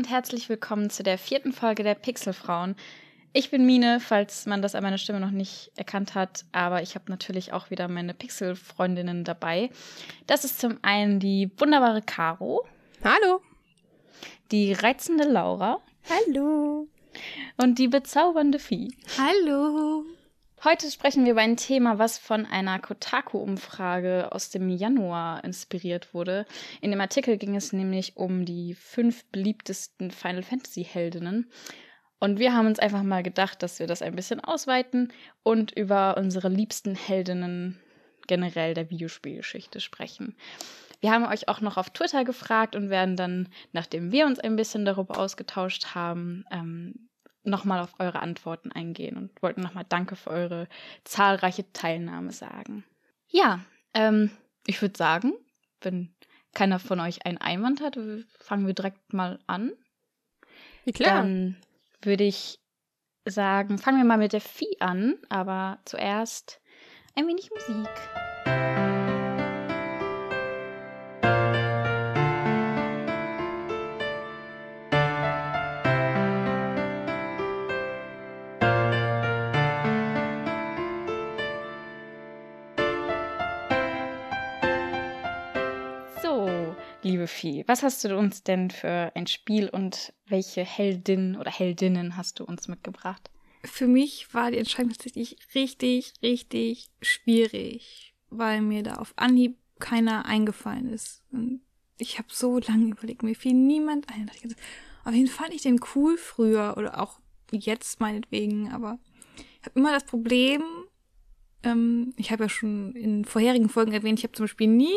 Und herzlich willkommen zu der vierten Folge der Pixelfrauen. Ich bin Mine, falls man das an meiner Stimme noch nicht erkannt hat, aber ich habe natürlich auch wieder meine Pixel-Freundinnen dabei. Das ist zum einen die wunderbare Caro. Hallo. Die reizende Laura. Hallo. Und die bezaubernde Vieh. Hallo. Heute sprechen wir über ein Thema, was von einer Kotaku-Umfrage aus dem Januar inspiriert wurde. In dem Artikel ging es nämlich um die fünf beliebtesten Final Fantasy-Heldinnen. Und wir haben uns einfach mal gedacht, dass wir das ein bisschen ausweiten und über unsere liebsten Heldinnen generell der Videospielgeschichte sprechen. Wir haben euch auch noch auf Twitter gefragt und werden dann, nachdem wir uns ein bisschen darüber ausgetauscht haben, ähm, nochmal auf eure Antworten eingehen und wollten nochmal Danke für eure zahlreiche Teilnahme sagen. Ja, ähm, ich würde sagen, wenn keiner von euch einen Einwand hat, fangen wir direkt mal an. Wie klar. Dann würde ich sagen, fangen wir mal mit der Vieh an, aber zuerst ein wenig Musik. Liebe Vieh, was hast du uns denn für ein Spiel und welche Heldin oder Heldinnen hast du uns mitgebracht? Für mich war die Entscheidung tatsächlich richtig, richtig schwierig, weil mir da auf Anhieb keiner eingefallen ist. Und ich habe so lange überlegt, mir fiel niemand ein. Auf jeden Fall fand ich den cool früher oder auch jetzt meinetwegen, aber ich habe immer das Problem, ähm, ich habe ja schon in vorherigen Folgen erwähnt, ich habe zum Beispiel nie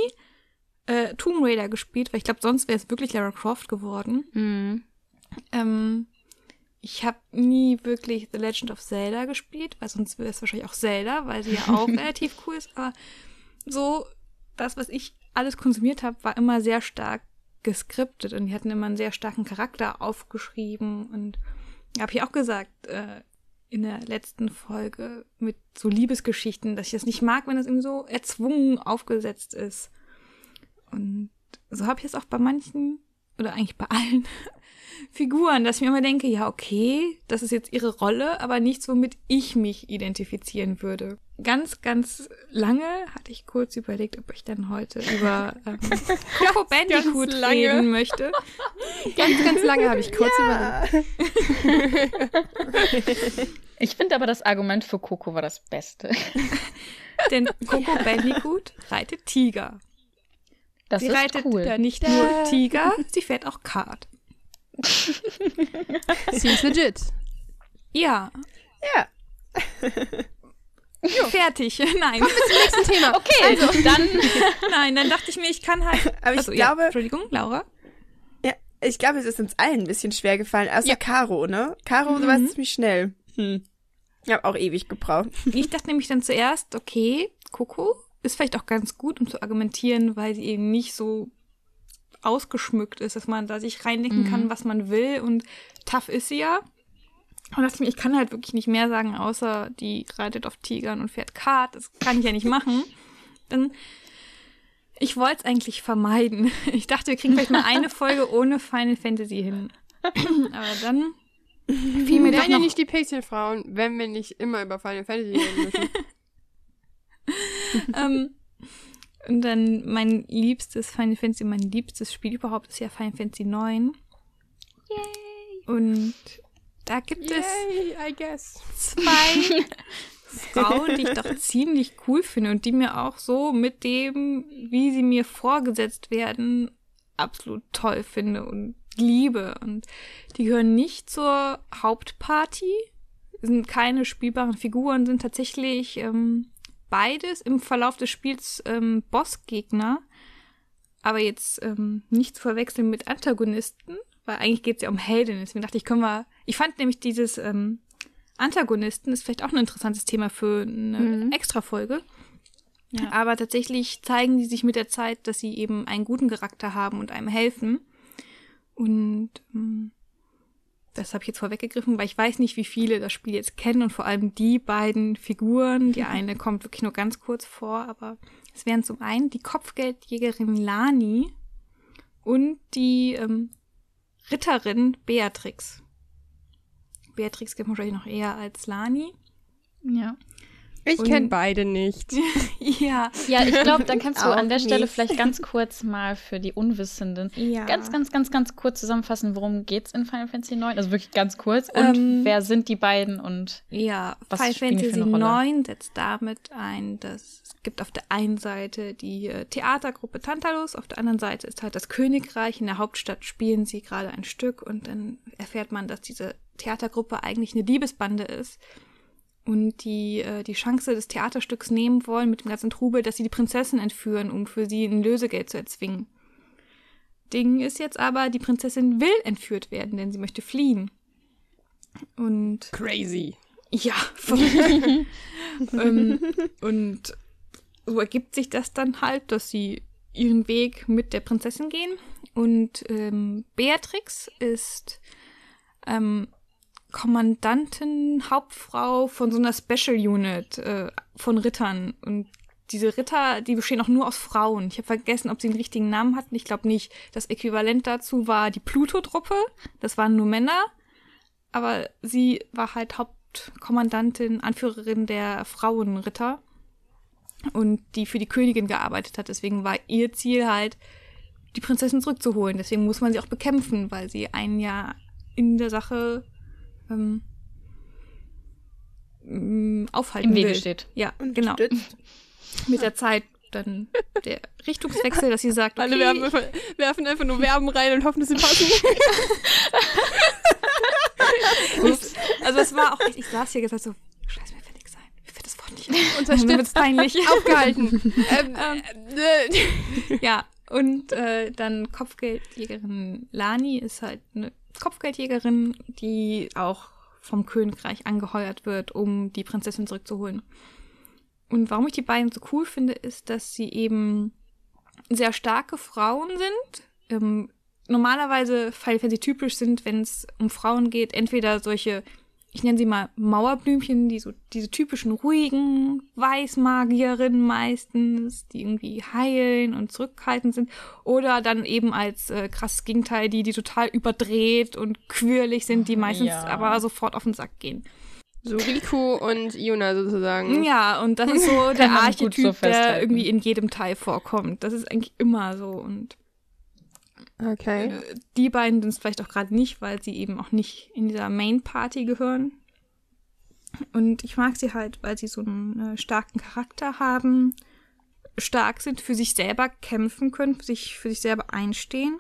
äh, Tomb Raider gespielt, weil ich glaube, sonst wäre es wirklich Lara Croft geworden. Mhm. Ähm, ich habe nie wirklich The Legend of Zelda gespielt, weil sonst wäre es wahrscheinlich auch Zelda, weil sie ja auch relativ cool ist. Aber so, das, was ich alles konsumiert habe, war immer sehr stark geskriptet und die hatten immer einen sehr starken Charakter aufgeschrieben und habe ich auch gesagt äh, in der letzten Folge mit so Liebesgeschichten, dass ich das nicht mag, wenn das irgendwie so erzwungen aufgesetzt ist. Und so habe ich es auch bei manchen, oder eigentlich bei allen Figuren, dass ich mir immer denke, ja, okay, das ist jetzt ihre Rolle, aber nichts, womit ich mich identifizieren würde. Ganz, ganz lange hatte ich kurz überlegt, ob ich dann heute über ähm, Coco Bandicoot reden möchte. ganz, ganz lange habe ich kurz ja. überlegt. ich finde aber das Argument für Coco war das Beste. Denn Coco Bandicoot reitet Tiger. Das sie ist reitet cool. da nicht nur Tiger, sie fährt auch Kart. Seems legit. Ja. Ja. Fertig. Nein. Kommen wir zum nächsten Thema. Okay, also dann. Nein, dann dachte ich mir, ich kann halt. Aber ich also, glaube. Ja, Entschuldigung, Laura. Ja, ich glaube, es ist uns allen ein bisschen schwer gefallen. Außer Ja. Caro, ne? Caro Mhm. war ziemlich schnell. Hm. Ich habe auch ewig gebraucht. Ich dachte nämlich dann zuerst, okay, Coco ist vielleicht auch ganz gut, um zu argumentieren, weil sie eben nicht so ausgeschmückt ist, dass man da sich reindenken Mhm. kann, was man will und tough ist sie ja. Und dachte ich mir, ich kann halt wirklich nicht mehr sagen, außer die reitet auf Tigern und fährt Kart. Das kann ich ja nicht machen. Dann, ich wollte es eigentlich vermeiden. Ich dachte, wir kriegen vielleicht mal eine Folge ohne Final Fantasy hin. Aber dann fiel mir Wir doch wären ja noch nicht die Pixelfrauen, wenn wir nicht immer über Final Fantasy reden müssen. ähm, und dann mein liebstes Final Fantasy, mein liebstes Spiel überhaupt ist ja Final Fantasy 9. Yay! Und da gibt es Yay, I guess. zwei Frauen, die ich doch ziemlich cool finde und die mir auch so mit dem, wie sie mir vorgesetzt werden, absolut toll finde und liebe. Und die gehören nicht zur Hauptparty, sind keine spielbaren Figuren, sind tatsächlich ähm, beides im Verlauf des Spiels ähm, Bossgegner, aber jetzt ähm, nicht zu verwechseln mit Antagonisten, weil eigentlich geht es ja um Heldinnen. Deswegen dachte ich, können wir. Ich fand nämlich dieses ähm, Antagonisten ist vielleicht auch ein interessantes Thema für eine Mhm. Extra-Folge. Ja. Aber tatsächlich zeigen die sich mit der Zeit, dass sie eben einen guten Charakter haben und einem helfen. Und ähm, das habe ich jetzt vorweggegriffen, weil ich weiß nicht, wie viele das Spiel jetzt kennen und vor allem die beiden Figuren. Die eine kommt wirklich nur ganz kurz vor, aber es wären zum einen die Kopfgeldjägerin Lani und die ähm, Ritterin Beatrix. Beatrix kennt man wahrscheinlich noch eher als Lani. Ja. Ich kenne beide nicht. Ja. Ja, ich glaube, dann kannst du an der Stelle nicht. vielleicht ganz kurz mal für die Unwissenden ja. ganz, ganz, ganz, ganz kurz zusammenfassen, worum geht's in Final Fantasy 9? Also wirklich ganz kurz. Und Ähm, wer sind die beiden und Ja, Was Final spielen die für Fantasy eine Rolle? 9 setzt damit ein, dass es gibt auf der einen Seite die äh, Theatergruppe Tantalus, auf der anderen Seite ist halt das Königreich. In der Hauptstadt spielen sie gerade ein Stück und dann erfährt man, dass diese Theatergruppe eigentlich eine Liebesbande ist und die äh, die Chance des Theaterstücks nehmen wollen mit dem ganzen Trubel, dass sie die Prinzessin entführen, um für sie ein Lösegeld zu erzwingen. Ding ist jetzt aber, die Prinzessin will entführt werden, denn sie möchte fliehen. Und Crazy. ja, voll. ähm, und so ergibt sich das dann halt, dass sie ihren Weg mit der Prinzessin gehen. Und ähm, Beatrix ist ähm, Kommandantin, Hauptfrau von so einer Special Unit äh, von Rittern. Und diese Ritter, die bestehen auch nur aus Frauen. Ich habe vergessen, ob sie einen richtigen Namen hatten. Ich glaube nicht. Das Äquivalent dazu war die Pluto-Truppe. Das waren nur Männer aber sie war halt Hauptkommandantin, Anführerin der Frauenritter und die für die Königin gearbeitet hat. Deswegen war ihr Ziel halt, die Prinzessin zurückzuholen. Deswegen muss man sie auch bekämpfen, weil sie ein Jahr in der Sache ähm, m, aufhalten im Wege will. steht. Ja, genau. Unterstützt. Mit der Zeit dann der Richtungswechsel, dass sie sagt, okay, Alle werfen, werfen einfach nur Verben rein und hoffen, dass sie passen. Ups. Also es war auch echt, ich saß hier gesagt so, scheiße, mir fällt nichts ein. Mir fällt das Wort nicht. Und dann wird's peinlich. Aufgehalten. ähm, äh, Ja, und äh, dann Kopfgeldjägerin Lani ist halt eine Kopfgeldjägerin, die auch vom Königreich angeheuert wird, um die Prinzessin zurückzuholen. Und warum ich die beiden so cool finde, ist, dass sie eben sehr starke Frauen sind. Ähm, normalerweise Final Fantasy typisch sind, wenn es um Frauen geht, entweder solche, ich nenne sie mal Mauerblümchen, die so diese typischen ruhigen Weißmagierinnen meistens, die irgendwie heilen und zurückhaltend sind, oder dann eben als äh, krasses Gegenteil, die die total überdreht und quirlig sind, die meistens Ja. aber sofort auf den Sack gehen. so Riku und Yuna sozusagen. Ja, und das ist so der Archetyp, so der irgendwie in jedem Teil vorkommt. Das ist eigentlich immer so und Okay. Äh, Die beiden sind es vielleicht auch gerade nicht, weil sie eben auch nicht in dieser Main Party gehören. Und ich mag sie halt, weil sie so einen äh, starken Charakter haben, stark sind, für sich selber kämpfen können, für sich, für sich selber einstehen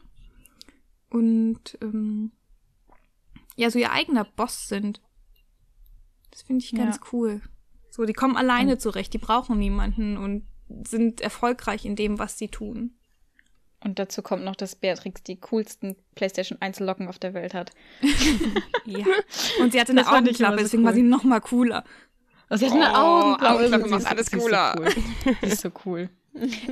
und ähm, ja, so ihr eigener Boss sind. Das finde ich ganz Ja. cool. So, die kommen alleine zurecht, die brauchen niemanden und sind erfolgreich in dem, was sie tun. Und dazu kommt noch, dass Beatrix die coolsten PlayStation 1 Locken auf der Welt hat. Ja. Und sie hatte eine Augenklappe, so deswegen war cool. sie noch mal cooler. Also sie hat eine Oh, Augenklappe. Augenklappe macht ist- alles sie ist cooler. So cool. Sie ist so cool.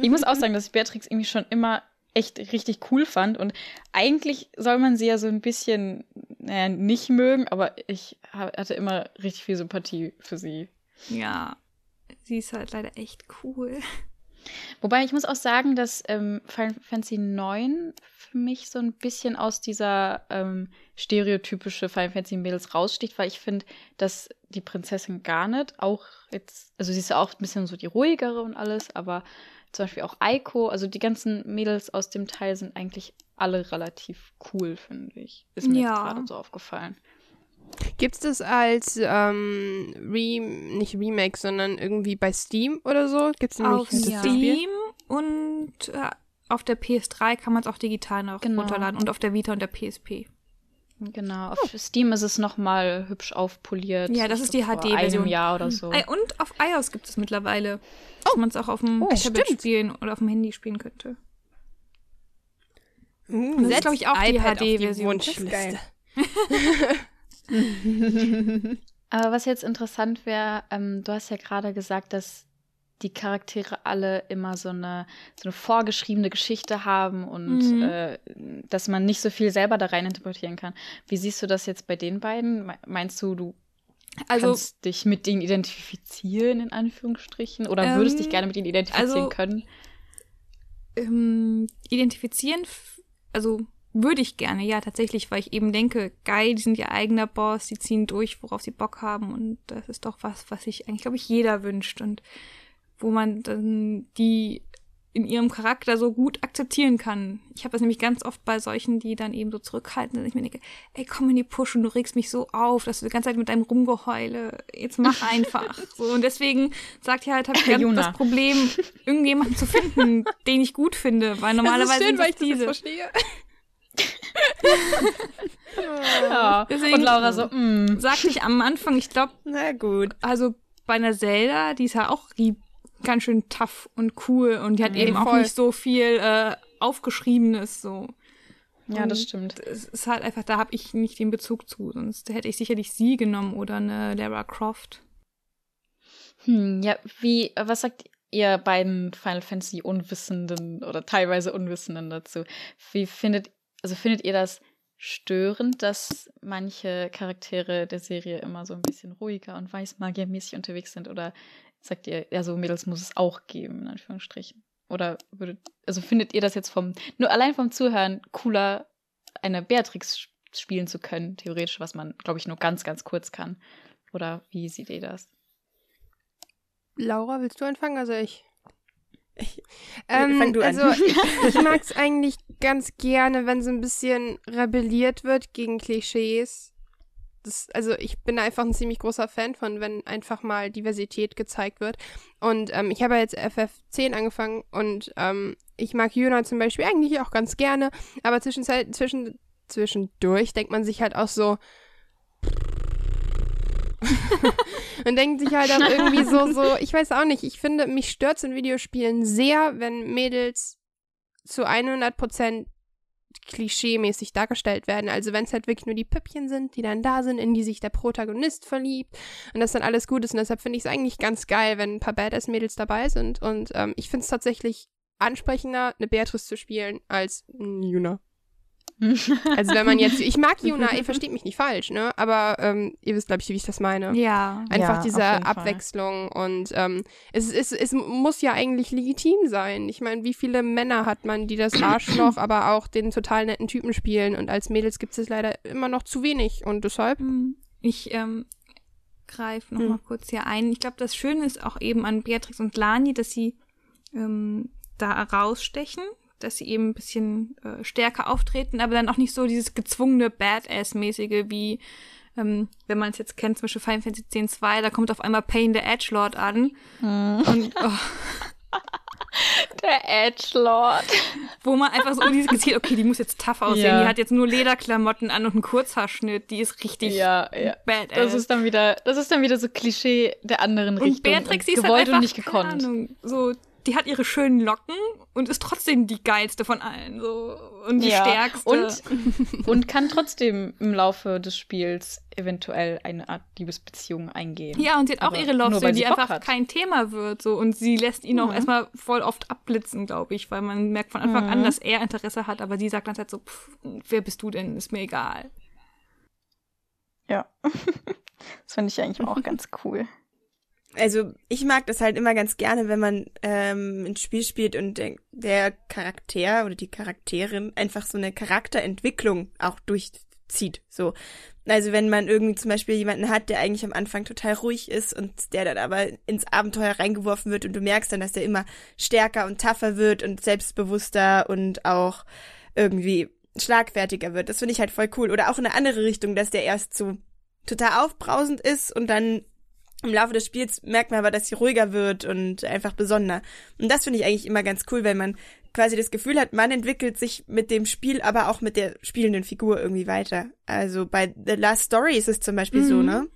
Ich muss auch sagen, dass ich Beatrix irgendwie schon immer echt richtig cool fand. Und eigentlich soll man sie ja so ein bisschen, naja, nicht mögen, aber ich ha- hatte immer richtig viel Sympathie für sie. Ja. Sie ist halt leider echt cool. Wobei ich muss auch sagen, dass ähm, Final Fantasy 9 für mich so ein bisschen aus dieser ähm, stereotypische Final Fantasy Mädels raussticht, weil ich finde, dass die Prinzessin gar nicht auch jetzt, also sie ist ja auch ein bisschen so die ruhigere und alles, aber zum Beispiel auch Aiko, also die ganzen Mädels aus dem Teil sind eigentlich alle relativ cool, finde ich. Ist mir Ja. gerade so aufgefallen. Gibt's das als ähm, Re nicht Remake, sondern irgendwie bei Steam oder so? Gibt's die Auf Möglichkeit, das zu spielen? Steam und äh, auf der PS3 kann man es auch digital noch Genau. runterladen und auf der Vita und der PSP. Genau, auf Steam ist es nochmal hübsch aufpoliert. Ja, das ist die HD-Version. einem Jahr oder so. Und auf iOS gibt es mittlerweile, dass man es auch auf dem Oh, Tablet stimmt. spielen oder auf dem Handy spielen könnte. Uh, das ist, setzt glaub ich, auch die iPad auf HD-Version. Wunschliste. Aber was jetzt interessant wäre, ähm, du hast ja gerade gesagt, dass die Charaktere alle immer so eine, so eine vorgeschriebene Geschichte haben und Mhm. äh, dass man nicht so viel selber da rein interpretieren kann. Wie siehst du das jetzt bei den beiden? Me- Meinst du, du Also, kannst dich mit denen identifizieren, in Anführungsstrichen? Oder würdest dich Ähm, gerne mit ihnen identifizieren also- können? ähm, identifizieren, also würde ich gerne, ja, tatsächlich, weil ich eben denke, geil, die sind ihr eigener Boss, die ziehen durch, worauf sie Bock haben und das ist doch was, was sich eigentlich, glaube ich, jeder wünscht und wo man dann die in ihrem Charakter so gut akzeptieren kann. Ich habe das nämlich ganz oft bei solchen, die dann eben so zurückhalten, dass ich mir denke, ey, komm in die Push und du regst mich so auf, dass du die ganze Zeit mit deinem Rumgeheule, jetzt mach einfach. so, und deswegen sagt ja halt, habe ich ganz Juna. das Problem, irgendjemanden zu finden, den ich gut finde, weil normalerweise das ist schön, sind weil das ich das jetzt diese. verstehe. Ja. Deswegen- Und Laura so, mm. Sagte ich am Anfang, ich glaube, Na gut. also bei einer Zelda, die ist ja auch ganz schön tough und cool und die hat eben auch voll. nicht so viel äh, aufgeschriebenes so. Ja, das stimmt. Es ist halt einfach, da habe ich nicht den Bezug zu, sonst hätte ich sicherlich sie genommen oder eine Lara Croft. Hm, ja, wie, was sagt ihr beiden Final Fantasy Unwissenden oder teilweise Unwissenden dazu? Wie findet, also findet ihr das störend, dass manche Charaktere der Serie immer so ein bisschen ruhiger und weißmagiermäßig unterwegs sind? Oder sagt ihr, ja, so Mädels muss es auch geben, in Anführungsstrichen? Oder würdet, also findet ihr das jetzt vom, nur allein vom Zuhören cooler, eine Beatrix spielen zu können, theoretisch, was man, glaube ich, nur ganz, ganz kurz kann? Oder wie seht ihr das? Laura, willst du anfangen? Also ich. Ich- Ähm, du an. also ich, mag es eigentlich ganz gerne, wenn so ein bisschen rebelliert wird gegen Klischees. Das, also ich bin einfach ein ziemlich großer Fan von, wenn einfach mal Diversität gezeigt wird. Und ähm, ich habe ja jetzt FF10 angefangen und ähm, ich mag Yuna zum Beispiel eigentlich auch ganz gerne, aber zwischenzeit, zwischen, zwischendurch denkt man sich halt auch so, und denkt sich halt auch irgendwie so, so, ich weiß auch nicht, ich finde, mich stört's in Videospielen sehr, wenn Mädels zu 100% klischeemäßig dargestellt werden. Also wenn es halt wirklich nur die Püppchen sind, die dann da sind, in die sich der Protagonist verliebt und das dann alles gut ist. Und deshalb finde ich es eigentlich ganz geil, wenn ein paar Badass-Mädels dabei sind. Und ähm, ich finde es tatsächlich ansprechender, eine Beatrice zu spielen, als Yuna. Also wenn man jetzt, ich mag Yuna, ihr versteht mich nicht falsch, ne? Aber ähm, ihr wisst, glaube ich, wie ich das meine. Ja. Einfach Ja, diese jeden Fall. Abwechslung und ähm, es, es, es muss ja eigentlich legitim sein. Ich meine, wie viele Männer hat man, die das Arschloch, aber auch den total netten Typen spielen und als Mädels gibt es leider immer noch zu wenig und deshalb Hm, Ich ähm, greife noch Hm. mal kurz hier ein. Ich glaube, das Schöne ist auch eben an Beatrix und Lani, dass sie ähm, da rausstechen, dass sie eben ein bisschen äh, stärker auftreten, aber dann auch nicht so dieses gezwungene Badass-mäßige wie ähm, wenn man es jetzt kennt, zum Beispiel Final Fantasy X-2, da kommt auf einmal Pain the Edgelord an und oh, Der Edgelord. wo man einfach so dieses Gezielt, okay, die muss jetzt tough aussehen, Ja. die hat jetzt nur Lederklamotten an und einen Kurzhaarschnitt, die ist richtig Ja, ja. badass. Das ist dann wieder, das ist dann wieder so Klischee der anderen Und Richtung. Beatrix, die ist gewollt halt einfach, und nicht gekonnt. Ahnung, so, die hat ihre schönen Locken und ist trotzdem die geilste von allen, so, und die Ja, stärkste. Und, und kann trotzdem im Laufe des Spiels eventuell eine Art Liebesbeziehung eingehen. ja, und sie hat auch Aber ihre Love die Bock einfach hat. kein Thema wird, so, und sie lässt ihn auch Mhm. erstmal voll oft abblitzen, glaube ich, weil man merkt von Anfang an, Mhm. dass er Interesse hat, aber sie sagt dann halt so, pff, wer bist du denn, ist mir egal. Ja. Das finde ich eigentlich auch ganz cool. Also ich mag das halt immer ganz gerne, wenn man ähm, ein Spiel spielt und der, Charakter oder die Charakterin einfach so eine Charakterentwicklung auch durchzieht. So, also wenn man irgendwie zum Beispiel jemanden hat, der eigentlich am Anfang total ruhig ist und der dann aber ins Abenteuer reingeworfen wird und du merkst dann, dass der immer stärker und tougher wird und selbstbewusster und auch irgendwie schlagfertiger wird. Das finde ich halt voll cool. Oder auch in eine andere Richtung, dass der erst so total aufbrausend ist und dann im Laufe des Spiels merkt man aber, dass sie ruhiger wird und einfach besonderer. Und das finde ich eigentlich immer ganz cool, weil man quasi das Gefühl hat, man entwickelt sich mit dem Spiel, aber auch mit der spielenden Figur irgendwie weiter. Also bei The Last Story ist es zum Beispiel so, Mhm. ne?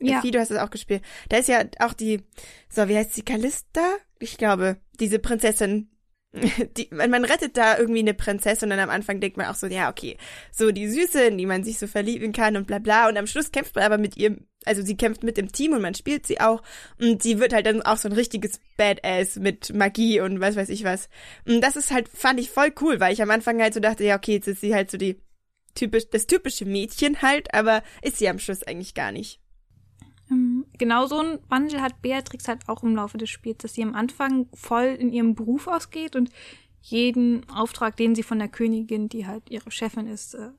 Ja. Vieh, du hast es auch gespielt. Da ist ja auch die, so, wie heißt sie, Callista? Ich glaube, diese Prinzessin. Die, man, man rettet da irgendwie eine Prinzessin und dann am Anfang denkt man auch so, ja, okay, so die Süße, in die man sich so verlieben kann und bla bla. Und am Schluss kämpft man aber mit ihr, also sie kämpft mit dem Team und man spielt sie auch. Und sie wird halt dann auch so ein richtiges Badass mit Magie und was weiß ich was. Und das ist halt, fand ich voll cool, weil ich am Anfang halt so dachte, ja, okay, jetzt ist sie halt so die typisch, das typische Mädchen halt, aber ist sie am Schluss eigentlich gar nicht. Genau so ein Wandel hat Beatrix halt auch im Laufe des Spiels, dass sie am Anfang voll in ihrem Beruf ausgeht und jeden Auftrag, den sie von der Königin, die halt ihre Chefin ist, äh,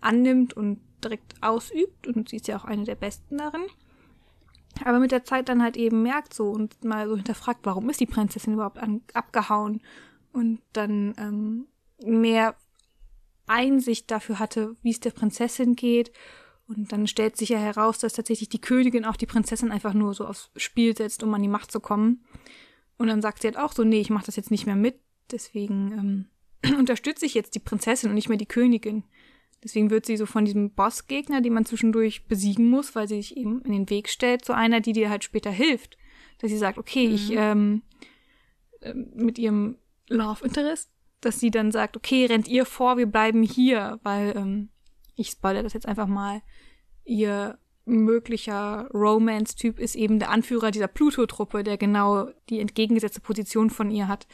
annimmt und direkt ausübt. Und sie ist ja auch eine der Besten darin. Aber mit der Zeit dann halt eben merkt so und mal so hinterfragt, warum ist die Prinzessin überhaupt an, abgehauen? Und dann ähm, mehr Einsicht dafür hatte, wie es der Prinzessin geht. Und dann stellt sich ja heraus, dass tatsächlich die Königin auch die Prinzessin einfach nur so aufs Spiel setzt, um an die Macht zu kommen. Und dann sagt sie halt auch so, nee, ich mach das jetzt nicht mehr mit. Deswegen ähm, unterstütze ich jetzt die Prinzessin und nicht mehr die Königin. Deswegen wird sie so von diesem Bossgegner, den man zwischendurch besiegen muss, weil sie sich eben in den Weg stellt, zu einer, die dir halt später hilft. Dass sie sagt, okay, Mhm. ich ähm, ähm, mit ihrem Love Interest, dass sie dann sagt, okay, rennt ihr vor, wir bleiben hier, weil ähm, ich spoilere das jetzt einfach mal. Ihr möglicher Romance-Typ ist eben der Anführer dieser Pluto-Truppe, der genau die entgegengesetzte Position von ihr hat.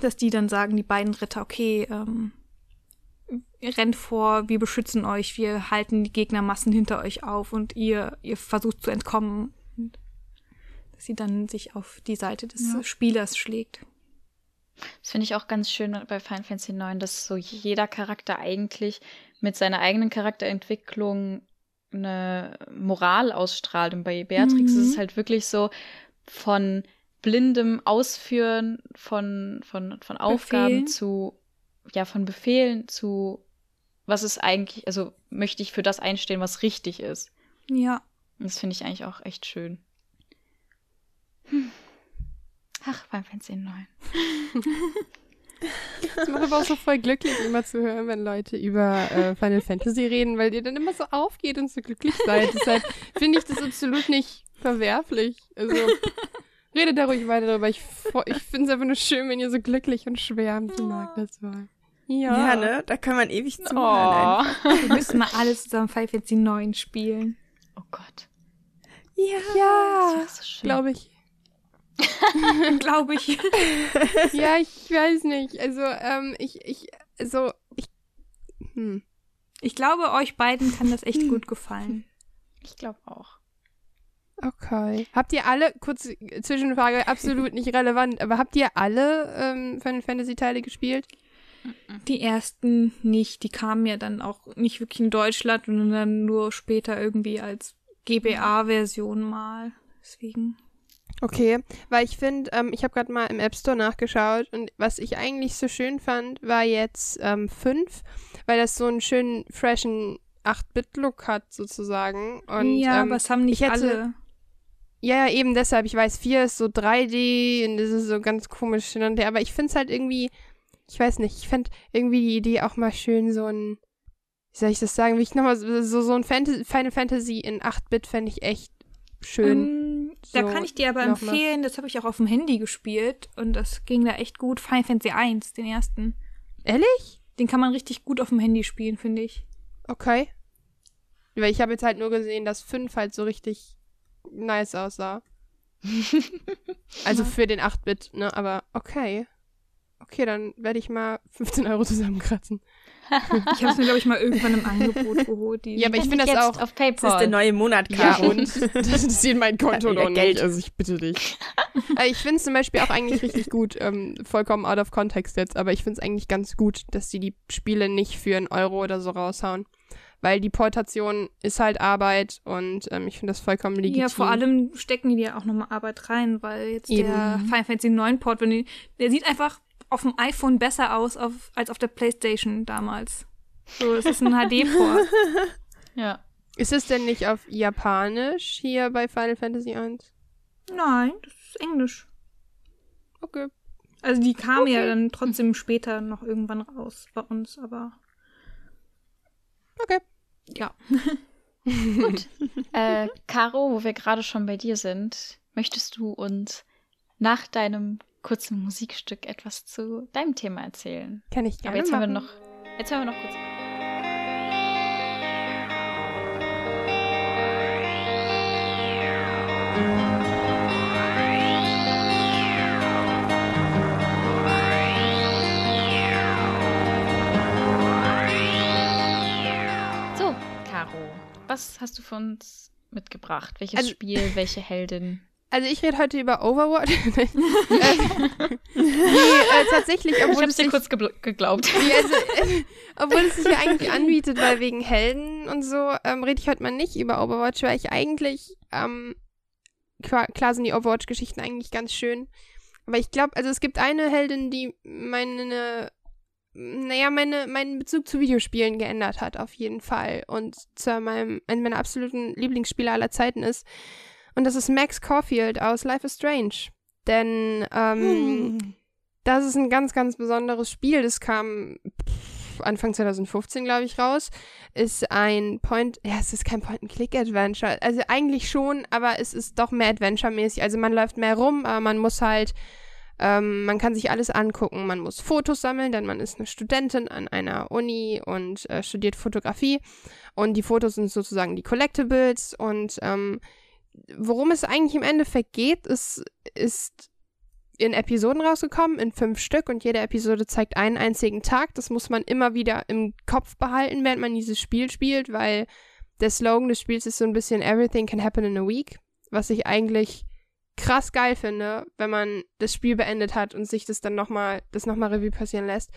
Dass die dann sagen, die beiden Ritter, okay, ähm, rennt vor, wir beschützen euch, wir halten die Gegnermassen hinter euch auf und ihr, ihr versucht zu entkommen. Und dass sie dann sich auf die Seite des Ja. Spielers schlägt. Das finde ich auch ganz schön bei Final Fantasy IX, dass so jeder Charakter eigentlich mit seiner eigenen Charakterentwicklung eine Moral ausstrahlt. Und bei Beatrix Mhm. ist es halt wirklich so von blindem Ausführen von, von, von Aufgaben Befehlen. zu, ja, von Befehlen zu, was ist eigentlich, also möchte ich für das einstehen, was richtig ist. Ja. Und das finde ich eigentlich auch echt schön. Hm. Ach, Final Fantasy IX. Das macht aber auch so voll glücklich, immer zu hören, wenn Leute über äh, Final Fantasy reden, weil ihr dann immer so aufgeht und so glücklich seid. Deshalb finde ich das absolut nicht verwerflich. Also, redet da ruhig weiter darüber. Ich, ich finde es einfach nur schön, wenn ihr so glücklich und schwärmt. Ich mag das mal. Ja. Ja, ne? Da kann man ewig zuhören. Oh. Wir müssen mal alles zusammen Final Fantasy 9 spielen. oh Gott. Ja. Ja, Das ist so schön. glaube ich. Glaube ich. Ja, ich weiß nicht. Also, ähm, ich, ich, also, ich, hm. Ich glaube, euch beiden kann das echt gut gefallen. Ich glaube auch. Okay. Habt ihr alle, kurze Zwischenfrage, absolut nicht relevant, aber habt ihr alle ähm, Final Fantasy Teile gespielt? Die ersten nicht. Die kamen ja dann auch nicht wirklich in Deutschland und dann nur später irgendwie als GBA-Version mal. Deswegen. Okay, weil ich finde, ähm, ich habe gerade mal im App Store nachgeschaut und was ich eigentlich so schön fand, war jetzt ähm, 5, weil das so einen schönen, freshen 8-Bit-Look hat sozusagen. Und, ja, ähm, aber es haben nicht ich hätte- alle. Ja, ja, eben deshalb. Ich weiß, 4 ist so 3D und das ist so ganz komisch hin und her. Aber ich finde es halt irgendwie, ich weiß nicht, ich fände irgendwie die Idee auch mal schön, so ein, wie soll ich das sagen, wie ich nochmal, so, so ein Fantasy, Final Fantasy in 8-Bit fände ich echt schön. Ähm, da So, kann ich dir aber empfehlen, das habe ich auch auf dem Handy gespielt und das ging da echt gut. Final Fantasy 1, den ersten. Ehrlich? Den kann man richtig gut auf dem Handy spielen, finde ich. Okay. Weil ich habe jetzt halt nur gesehen, dass 5 halt so richtig nice aussah. also für den 8-Bit, ne? Aber okay. Okay, dann werde ich mal 15 Euro zusammenkratzen. Ich habe es mir, glaube ich, mal irgendwann im Angebot geholt. Die Ja, aber ich finde das jetzt auch- auf Das ist der PayPal. neue Monat, Ja, und das interessiert mein Konto Ja, doch nicht. Geld. Also ich bitte dich. Äh, ich finde es zum Beispiel auch eigentlich richtig gut, ähm, vollkommen out of context jetzt, aber ich finde es eigentlich ganz gut, dass sie die Spiele nicht für einen Euro oder so raushauen. Weil die Portation ist halt Arbeit und ähm, ich finde das vollkommen legitim. Ja, vor allem stecken die ja auch nochmal Arbeit rein, weil jetzt Eben. der Final Fantasy 9 Port, wenn die, der sieht einfach auf dem iPhone besser aus auf, als auf der Playstation damals. So, es ist ein HD-Port. Ja. Ist es denn nicht auf Japanisch hier bei Final Fantasy 1? Nein, das ist Englisch. Okay. Also die kam ja dann trotzdem später noch irgendwann raus bei uns, aber Okay. ja. Äh, Caro, wo wir gerade schon bei dir sind, möchtest du uns nach deinem kurzen Musikstück etwas zu deinem Thema erzählen? Kann ich gerne Aber jetzt haben wir machen. noch, jetzt haben wir noch kurz. So, Caro, was hast du für uns mitgebracht? Welches Also- Spiel, welche Heldin? Also ich rede heute über Overwatch. äh, nee, äh, tatsächlich, obwohl ich es hab's dir sich, kurz geglaubt. nee, also, äh, obwohl es sich ja eigentlich anbietet, weil wegen Helden und so, ähm, rede ich heute mal nicht über Overwatch, weil ich eigentlich, ähm, klar, klar sind die Overwatch-Geschichten eigentlich ganz schön. Aber ich glaube, also es gibt eine Heldin, die meine, naja, meine, meinen Bezug zu Videospielen geändert hat, auf jeden Fall. Und zu meinem, einem meiner absoluten Lieblingsspieler aller Zeiten ist. Und das ist Max Caulfield aus Life is Strange. Denn ähm, Hm. das ist ein ganz, ganz besonderes Spiel. Das kam pff, Anfang 2015, glaube ich, raus. Ist ein Point, ja, es ist kein Point-and-Click-Adventure. Also eigentlich schon, aber es ist doch mehr Adventure-mäßig. Also man läuft mehr rum, aber man muss halt, ähm, man kann sich alles angucken. Man muss Fotos sammeln, denn man ist eine Studentin an einer Uni und äh, studiert Fotografie. Und die Fotos sind sozusagen die Collectibles. Und ähm, worum es eigentlich im Endeffekt geht, ist, ist in Episoden rausgekommen, in fünf Stück und jede Episode zeigt einen einzigen Tag. Das muss man immer wieder im Kopf behalten, während man dieses Spiel spielt, weil der Slogan des Spiels ist so ein bisschen Everything can happen in a week, was ich eigentlich krass geil finde, wenn man das Spiel beendet hat und sich das dann nochmal, das nochmal Revue passieren lässt.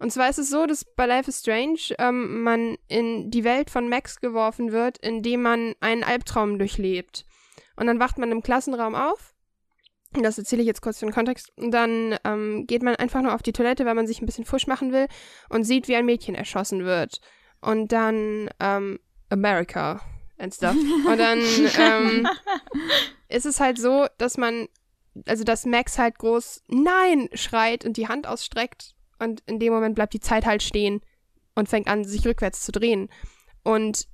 Und zwar ist es so, dass bei Life is Strange ähm, man in die Welt von Max geworfen wird, indem man einen Albtraum durchlebt. Und dann wacht man im Klassenraum auf das erzähle ich jetzt kurz für den Kontext. Und dann ähm, geht man einfach nur auf die Toilette, weil man sich ein bisschen fusch machen will und sieht, wie ein Mädchen erschossen wird. Und dann ähm, America and stuff. Und dann ähm, ist es halt so, dass man, also dass Max halt groß Nein schreit und die Hand ausstreckt. Und in dem Moment bleibt die Zeit halt stehen und fängt an, sich rückwärts zu drehen. Und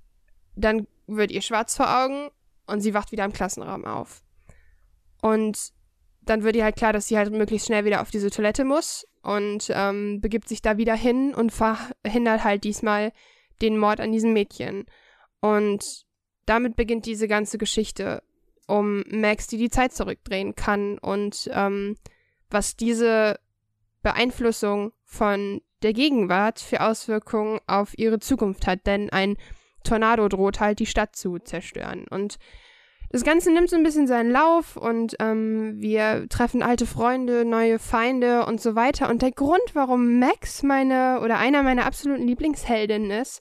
dann wird ihr schwarz vor Augen und sie wacht wieder im Klassenraum auf. Und dann wird ihr halt klar, dass sie halt möglichst schnell wieder auf diese Toilette muss und ähm, begibt sich da wieder hin und verhindert halt diesmal den Mord an diesem Mädchen. Und damit beginnt diese ganze Geschichte um Max, die die Zeit zurückdrehen kann und ähm, was diese Beeinflussung von der Gegenwart für Auswirkungen auf ihre Zukunft hat. Denn ein Tornado droht halt die Stadt zu zerstören. Und das Ganze nimmt so ein bisschen seinen Lauf und ähm, wir treffen alte Freunde, neue Feinde und so weiter. Und der Grund, warum Max meine oder einer meiner absoluten Lieblingsheldinnen ist,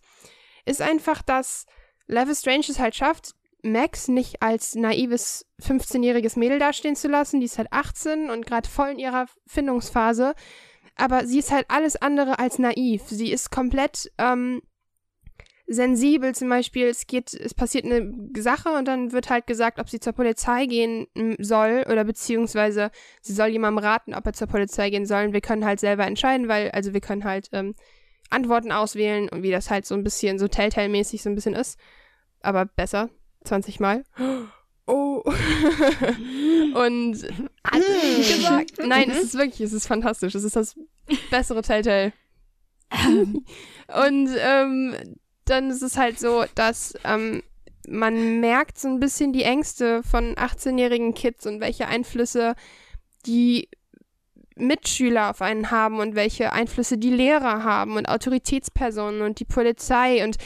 ist einfach, dass is Strange es halt schafft, Max nicht als naives 15-jähriges Mädel dastehen zu lassen. Die ist halt 18 und gerade voll in ihrer Findungsphase. Aber sie ist halt alles andere als naiv. Sie ist komplett ähm, sensibel zum Beispiel, es geht, es passiert eine Sache und dann wird halt gesagt, ob sie zur Polizei gehen soll oder beziehungsweise sie soll jemandem raten, ob er zur Polizei gehen soll. Und wir können halt selber entscheiden, weil, also wir können halt ähm, Antworten auswählen und wie das halt so ein bisschen so Telltale-mäßig so ein bisschen ist. Aber besser. 20 Mal. Oh. und hat sie nicht gesagt. Nein, es ist wirklich, es ist fantastisch. Es ist das bessere Telltale. und ähm, dann ist es halt so, dass ähm, man merkt so ein bisschen die Ängste von 18-jährigen Kids und welche Einflüsse die Mitschüler auf einen haben und welche Einflüsse die Lehrer haben und Autoritätspersonen und die Polizei. Und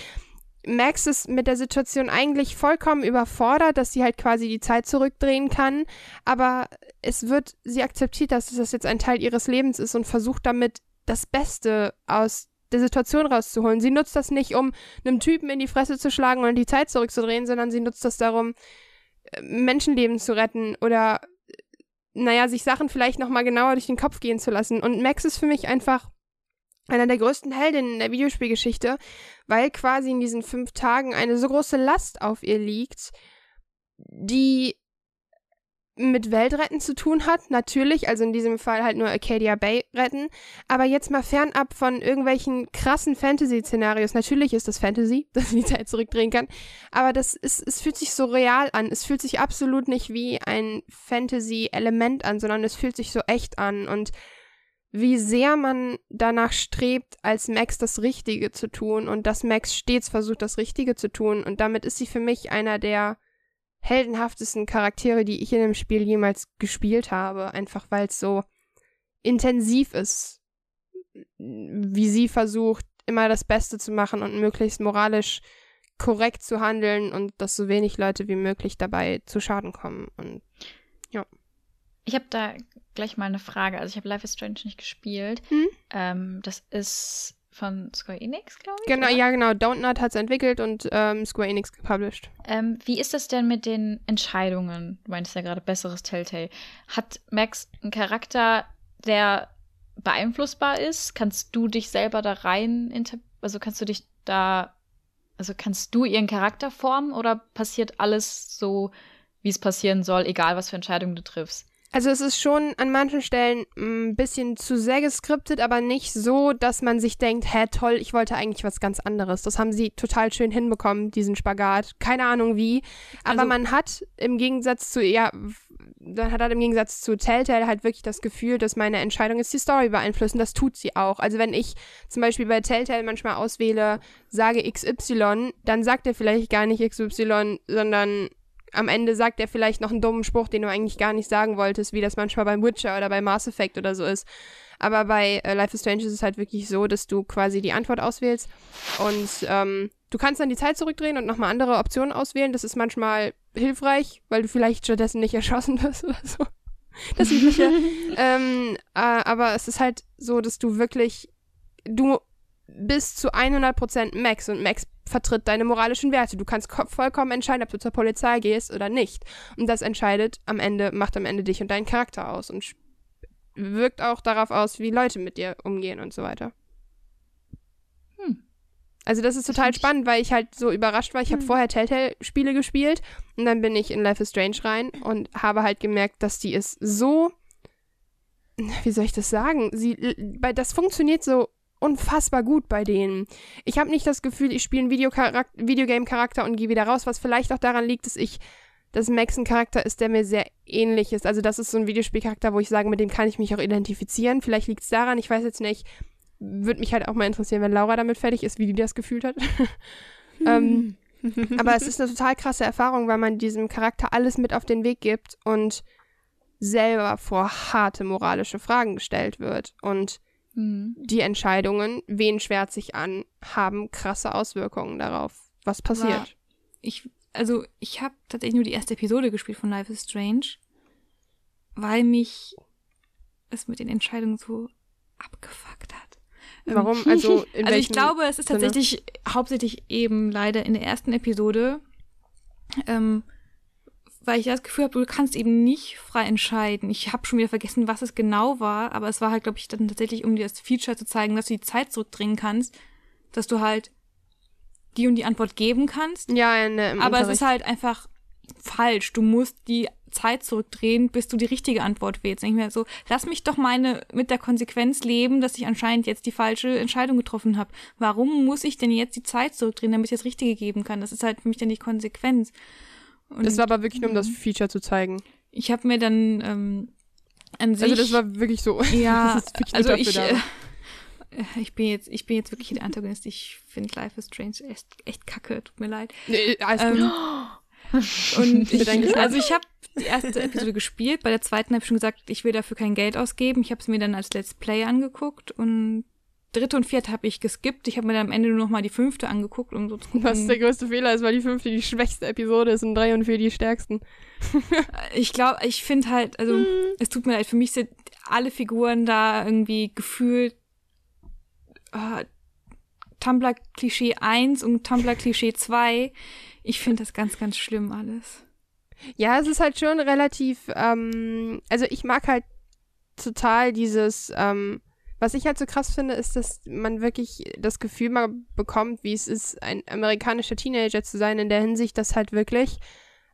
Max ist mit der Situation eigentlich vollkommen überfordert, dass sie halt quasi die Zeit zurückdrehen kann, aber es wird, sie akzeptiert, dass das jetzt ein Teil ihres Lebens ist und versucht damit das Beste aus der Situation rauszuholen. Sie nutzt das nicht, um einem Typen in die Fresse zu schlagen und die Zeit zurückzudrehen, sondern sie nutzt das darum, äh, Menschenleben zu retten oder, äh, naja, sich Sachen vielleicht nochmal genauer durch den Kopf gehen zu lassen. Und Max ist für mich einfach einer der größten Heldinnen in der Videospielgeschichte, weil quasi in diesen fünf Tagen eine so große Last auf ihr liegt, die mit Weltretten zu tun hat, natürlich, also in diesem Fall halt nur Arcadia Bay retten, aber jetzt mal fernab von irgendwelchen krassen Fantasy-Szenarios. Natürlich ist das Fantasy, dass sie die Zeit zurückdrehen kann, aber das ist, es fühlt sich so real an. Es fühlt sich absolut nicht wie ein Fantasy-Element an, sondern es fühlt sich so echt an und wie sehr man danach strebt, als Max das Richtige zu tun und dass Max stets versucht, das Richtige zu tun und damit ist sie für mich einer der heldenhaftesten Charaktere, die ich in dem Spiel jemals gespielt habe, einfach weil es so intensiv ist, wie sie versucht, immer das Beste zu machen und möglichst moralisch korrekt zu handeln und dass so wenig Leute wie möglich dabei zu Schaden kommen. Und Ich habe da gleich mal eine Frage. Also ich habe Life is Strange nicht gespielt. Mhm. Ähm, das ist von Square Enix, glaube ich. Genau, oder? ja, genau. Dontnod hat es entwickelt und ähm, Square Enix gepublished. Ähm, wie ist das denn mit den Entscheidungen? Du meintest ja gerade besseres Telltale. Hat Max einen Charakter, der beeinflussbar ist? Kannst du dich selber da rein, also kannst du dich da, also kannst du ihren Charakter formen oder passiert alles so, wie es passieren soll, egal was für Entscheidungen du triffst? Also es ist schon an manchen Stellen ein bisschen zu sehr geskriptet, aber nicht so, dass man sich denkt, hä, toll, ich wollte eigentlich was ganz anderes. Das haben sie total schön hinbekommen, diesen Spagat. Keine Ahnung wie. Aber Also- man hat im Gegensatz zu, ja, dann hat er im Gegensatz zu Telltale halt wirklich das Gefühl, dass meine Entscheidung jetzt die Story beeinflussen. Das tut sie auch. Also wenn ich zum Beispiel bei Telltale manchmal auswähle, sage XY, dann sagt er vielleicht gar nicht XY, sondern am Ende sagt er vielleicht noch einen dummen Spruch, den du eigentlich gar nicht sagen wolltest, wie das manchmal beim Witcher oder bei Mass Effect oder so ist. Aber bei äh, Life is Strange ist es halt wirklich so, dass du quasi die Antwort auswählst und ähm, du kannst dann die Zeit zurückdrehen und nochmal andere Optionen auswählen. Das ist manchmal hilfreich, weil du vielleicht stattdessen nicht erschossen wirst oder so. Das Übliche. ähm, äh, aber es ist halt so, dass du wirklich, du bist zu 100% Max und Max vertritt deine moralischen Werte. Du kannst ko- vollkommen entscheiden, ob du zur Polizei gehst oder nicht. Und das entscheidet am Ende, macht am Ende dich und deinen Charakter aus und wirkt auch darauf aus, wie Leute mit dir umgehen und so weiter. Hm. Also das ist total spannend, weil ich halt so überrascht war. Ich habe Hm. vorher Telltale-Spiele gespielt und dann bin ich in Life is Strange rein und habe halt gemerkt, dass die es so, wie soll ich das sagen? Sie, bei, das funktioniert so unfassbar gut bei denen. Ich habe nicht das Gefühl, ich spiele einen Videogame-Charakter und gehe wieder raus, was vielleicht auch daran liegt, dass ich, dass Max ein Charakter ist, der mir sehr ähnlich ist. Also das ist so ein Videospielcharakter, wo ich sage, mit dem kann ich mich auch identifizieren. Vielleicht liegt es daran, ich weiß jetzt nicht. Würde mich halt auch mal interessieren, wenn Laura damit fertig ist, wie die das gefühlt hat. ähm, aber es ist eine total krasse Erfahrung, weil man diesem Charakter alles mit auf den Weg gibt und selber vor harte moralische Fragen gestellt wird. Und Hm. die Entscheidungen, wen schwert sich an, haben krasse Auswirkungen darauf, was passiert. ich, also ich habe tatsächlich nur die erste Episode gespielt von Life is Strange, weil mich es mit den Entscheidungen so abgefuckt hat. Ähm, Warum? Also, in also ich glaube, es ist Sinne? tatsächlich hauptsächlich eben leider in der ersten Episode, ähm, weil ich das Gefühl habe, du kannst eben nicht frei entscheiden. Ich habe schon wieder vergessen, was es genau war, aber es war halt, glaube ich, dann tatsächlich, um dir das Feature zu zeigen, dass du die Zeit zurückdrehen kannst, dass du halt die und die Antwort geben kannst. Ja, in, äh, im Aber es Unterricht. ist halt einfach falsch. Du musst die Zeit zurückdrehen, bis du die richtige Antwort wählst. Nicht mehr so, lass mich doch meine mit der Konsequenz leben, dass ich anscheinend jetzt die falsche Entscheidung getroffen habe. Warum muss ich denn jetzt die Zeit zurückdrehen, damit ich das Richtige geben kann? Das ist halt für mich dann die Konsequenz. Und Das war aber wirklich nur, um das Feature zu zeigen. ich habe mir dann ähm, an sich Also das war wirklich so. ja, wirklich also ich, da. äh, ich bin jetzt, ich bin jetzt wirklich der Antagonist. Ich finde Life is Strange echt, echt kacke. Tut mir leid. Nee, alles gut. Ähm, und Für deinen ich, also ich habe die erste Episode gespielt. Bei der zweiten habe ich schon gesagt, ich will dafür kein Geld ausgeben. Ich habe es mir dann als Let's Play angeguckt und dritte und vierte habe ich geskippt. Ich habe mir dann am Ende nur noch mal die fünfte angeguckt, um so zu gucken. Was der größte Fehler ist, weil die fünfte die schwächste Episode ist und drei und vier die stärksten. Ich glaube, ich finde halt, also es tut mir leid, für mich sind alle Figuren da irgendwie gefühlt äh, Tumblr-Klischee 1 und Tumblr-Klischee 2. Ich finde das ganz, ganz schlimm alles. Ja, es ist halt schon relativ, ähm, also ich mag halt total dieses, ähm, was ich halt so krass finde, ist, dass man wirklich das Gefühl mal bekommt, wie es ist, ein amerikanischer Teenager zu sein, in der Hinsicht, dass halt wirklich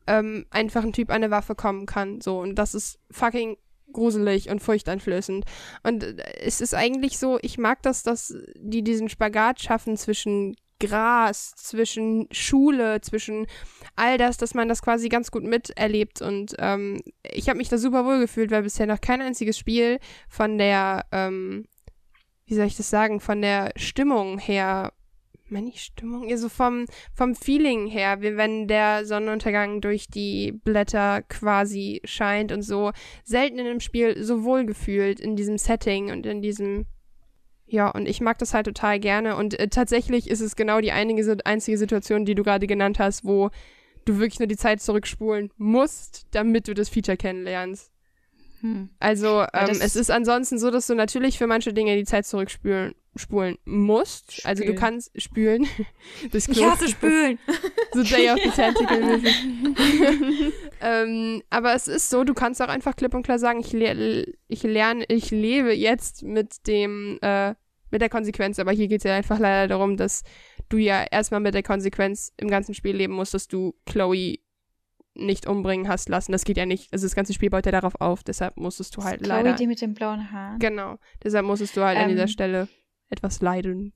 ähm, einfach ein Typ an eine Waffe kommen kann. So, und das ist fucking gruselig und furchteinflößend. Und äh, es ist eigentlich so, ich mag das, dass die diesen Spagat schaffen zwischen Gras, zwischen Schule, zwischen all das, dass man das quasi ganz gut miterlebt. Und ähm, ich habe mich da super wohl gefühlt, weil bisher noch kein einziges Spiel von der, ähm, wie soll ich das sagen, von der Stimmung her, meine ich Stimmung, ja, so vom, vom Feeling her, wie wenn der Sonnenuntergang durch die Blätter quasi scheint und so selten in einem Spiel so wohl gefühlt in diesem Setting und in diesem ja, und ich mag das halt total gerne. Und äh, tatsächlich ist es genau die einige, einzige Situation, die du gerade genannt hast, wo du wirklich nur die Zeit zurückspulen musst, damit du das Feature kennenlernst. Hm. Also ähm, es ist ansonsten so, dass du natürlich für manche Dinge die Zeit zurückspulen spulen musst. Also du Spülen. kannst spülen. durchs Ich hasse Spülen. So Day of the Tentacle ähm, aber es ist so, du kannst auch einfach klipp und klar sagen, ich, le ich lerne, ich lebe jetzt mit dem, äh, mit der Konsequenz. Aber hier geht es ja einfach leider darum, dass du ja erstmal mit der Konsequenz im ganzen Spiel leben musst, dass du Chloe nicht umbringen hast lassen. Das geht ja nicht. Also das ganze Spiel baut ja darauf auf, deshalb musstest du halt Chloe, leider. die mit den blauen Haaren. Genau. Deshalb musstest du halt an dieser Ähm, Stelle etwas leiden.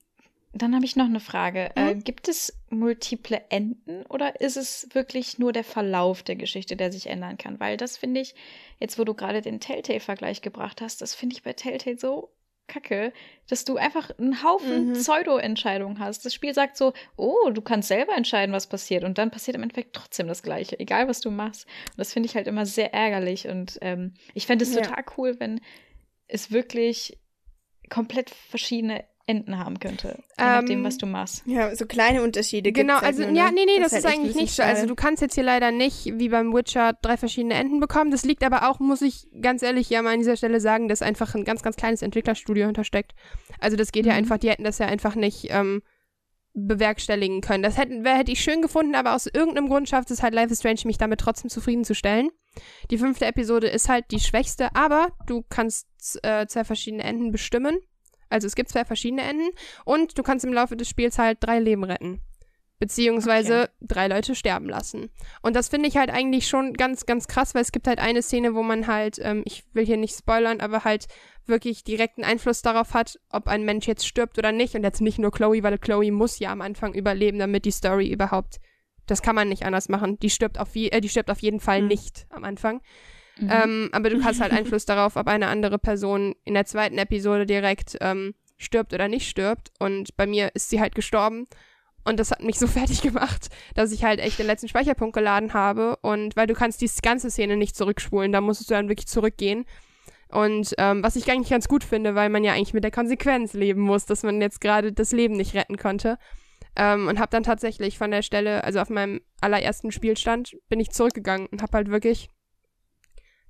Dann habe ich noch eine Frage. Äh, Mhm. gibt es multiple Enden oder ist es wirklich nur der Verlauf der Geschichte, der sich ändern kann? Weil das finde ich, jetzt wo du gerade den Telltale-Vergleich gebracht hast, das finde ich bei Telltale so kacke, dass du einfach einen Haufen Mhm. Pseudo-Entscheidungen hast. Das Spiel sagt so, oh, du kannst selber entscheiden, was passiert. Und dann passiert im Endeffekt trotzdem das Gleiche, egal was du machst. Und das finde ich halt immer sehr ärgerlich. Und ähm, ich fände es Ja. total cool, wenn es wirklich komplett verschiedene Enden haben könnte. Je nachdem, Ähm, was du machst. Ja, so kleine Unterschiede Genau, gibt's halt also nur, ne? ja, nee, nee, das, halt ist eigentlich nicht so. Also du kannst jetzt hier leider nicht, wie beim Witcher, drei verschiedene Enden bekommen. Das liegt aber auch, muss ich ganz ehrlich ja mal an dieser Stelle sagen, dass einfach ein ganz, ganz kleines Entwicklerstudio hintersteckt. Also das geht ja Mhm. einfach, die hätten das ja einfach nicht ähm, bewerkstelligen können. Das hätten, wär, hätte ich schön gefunden, aber aus irgendeinem Grund schafft es halt Life is Strange, mich damit trotzdem zufriedenzustellen. Die fünfte Episode ist halt die schwächste, aber du kannst äh, zwei verschiedene Enden bestimmen. Also es gibt zwei verschiedene Enden und du kannst im Laufe des Spiels halt drei Leben retten. Beziehungsweise drei Leute sterben lassen. Und das finde ich halt eigentlich schon ganz, ganz krass, weil es gibt halt eine Szene, wo man halt, ähm, ich will hier nicht spoilern, aber halt wirklich direkten Einfluss darauf hat, ob ein Mensch jetzt stirbt oder nicht. Und jetzt nicht nur Chloe, weil Chloe muss ja am Anfang überleben, damit die Story überhaupt. Das kann man nicht anders machen. Die stirbt auf, je, äh, die stirbt auf jeden Fall Mhm. nicht am Anfang. Mhm. Ähm, aber du hast halt Einfluss darauf, ob eine andere Person in der zweiten Episode direkt ähm, stirbt oder nicht stirbt. Und bei mir ist sie halt gestorben. Und das hat mich so fertig gemacht, dass ich halt echt den letzten Speicherpunkt geladen habe. Und weil du kannst die ganze Szene nicht zurückspulen, da musstest du dann wirklich zurückgehen. Und ähm, was ich eigentlich ganz gut finde, weil man ja eigentlich mit der Konsequenz leben muss, dass man jetzt gerade das Leben nicht retten konnte. Ähm, und habe dann tatsächlich von der Stelle, also auf meinem allerersten Spielstand, bin ich zurückgegangen und habe halt wirklich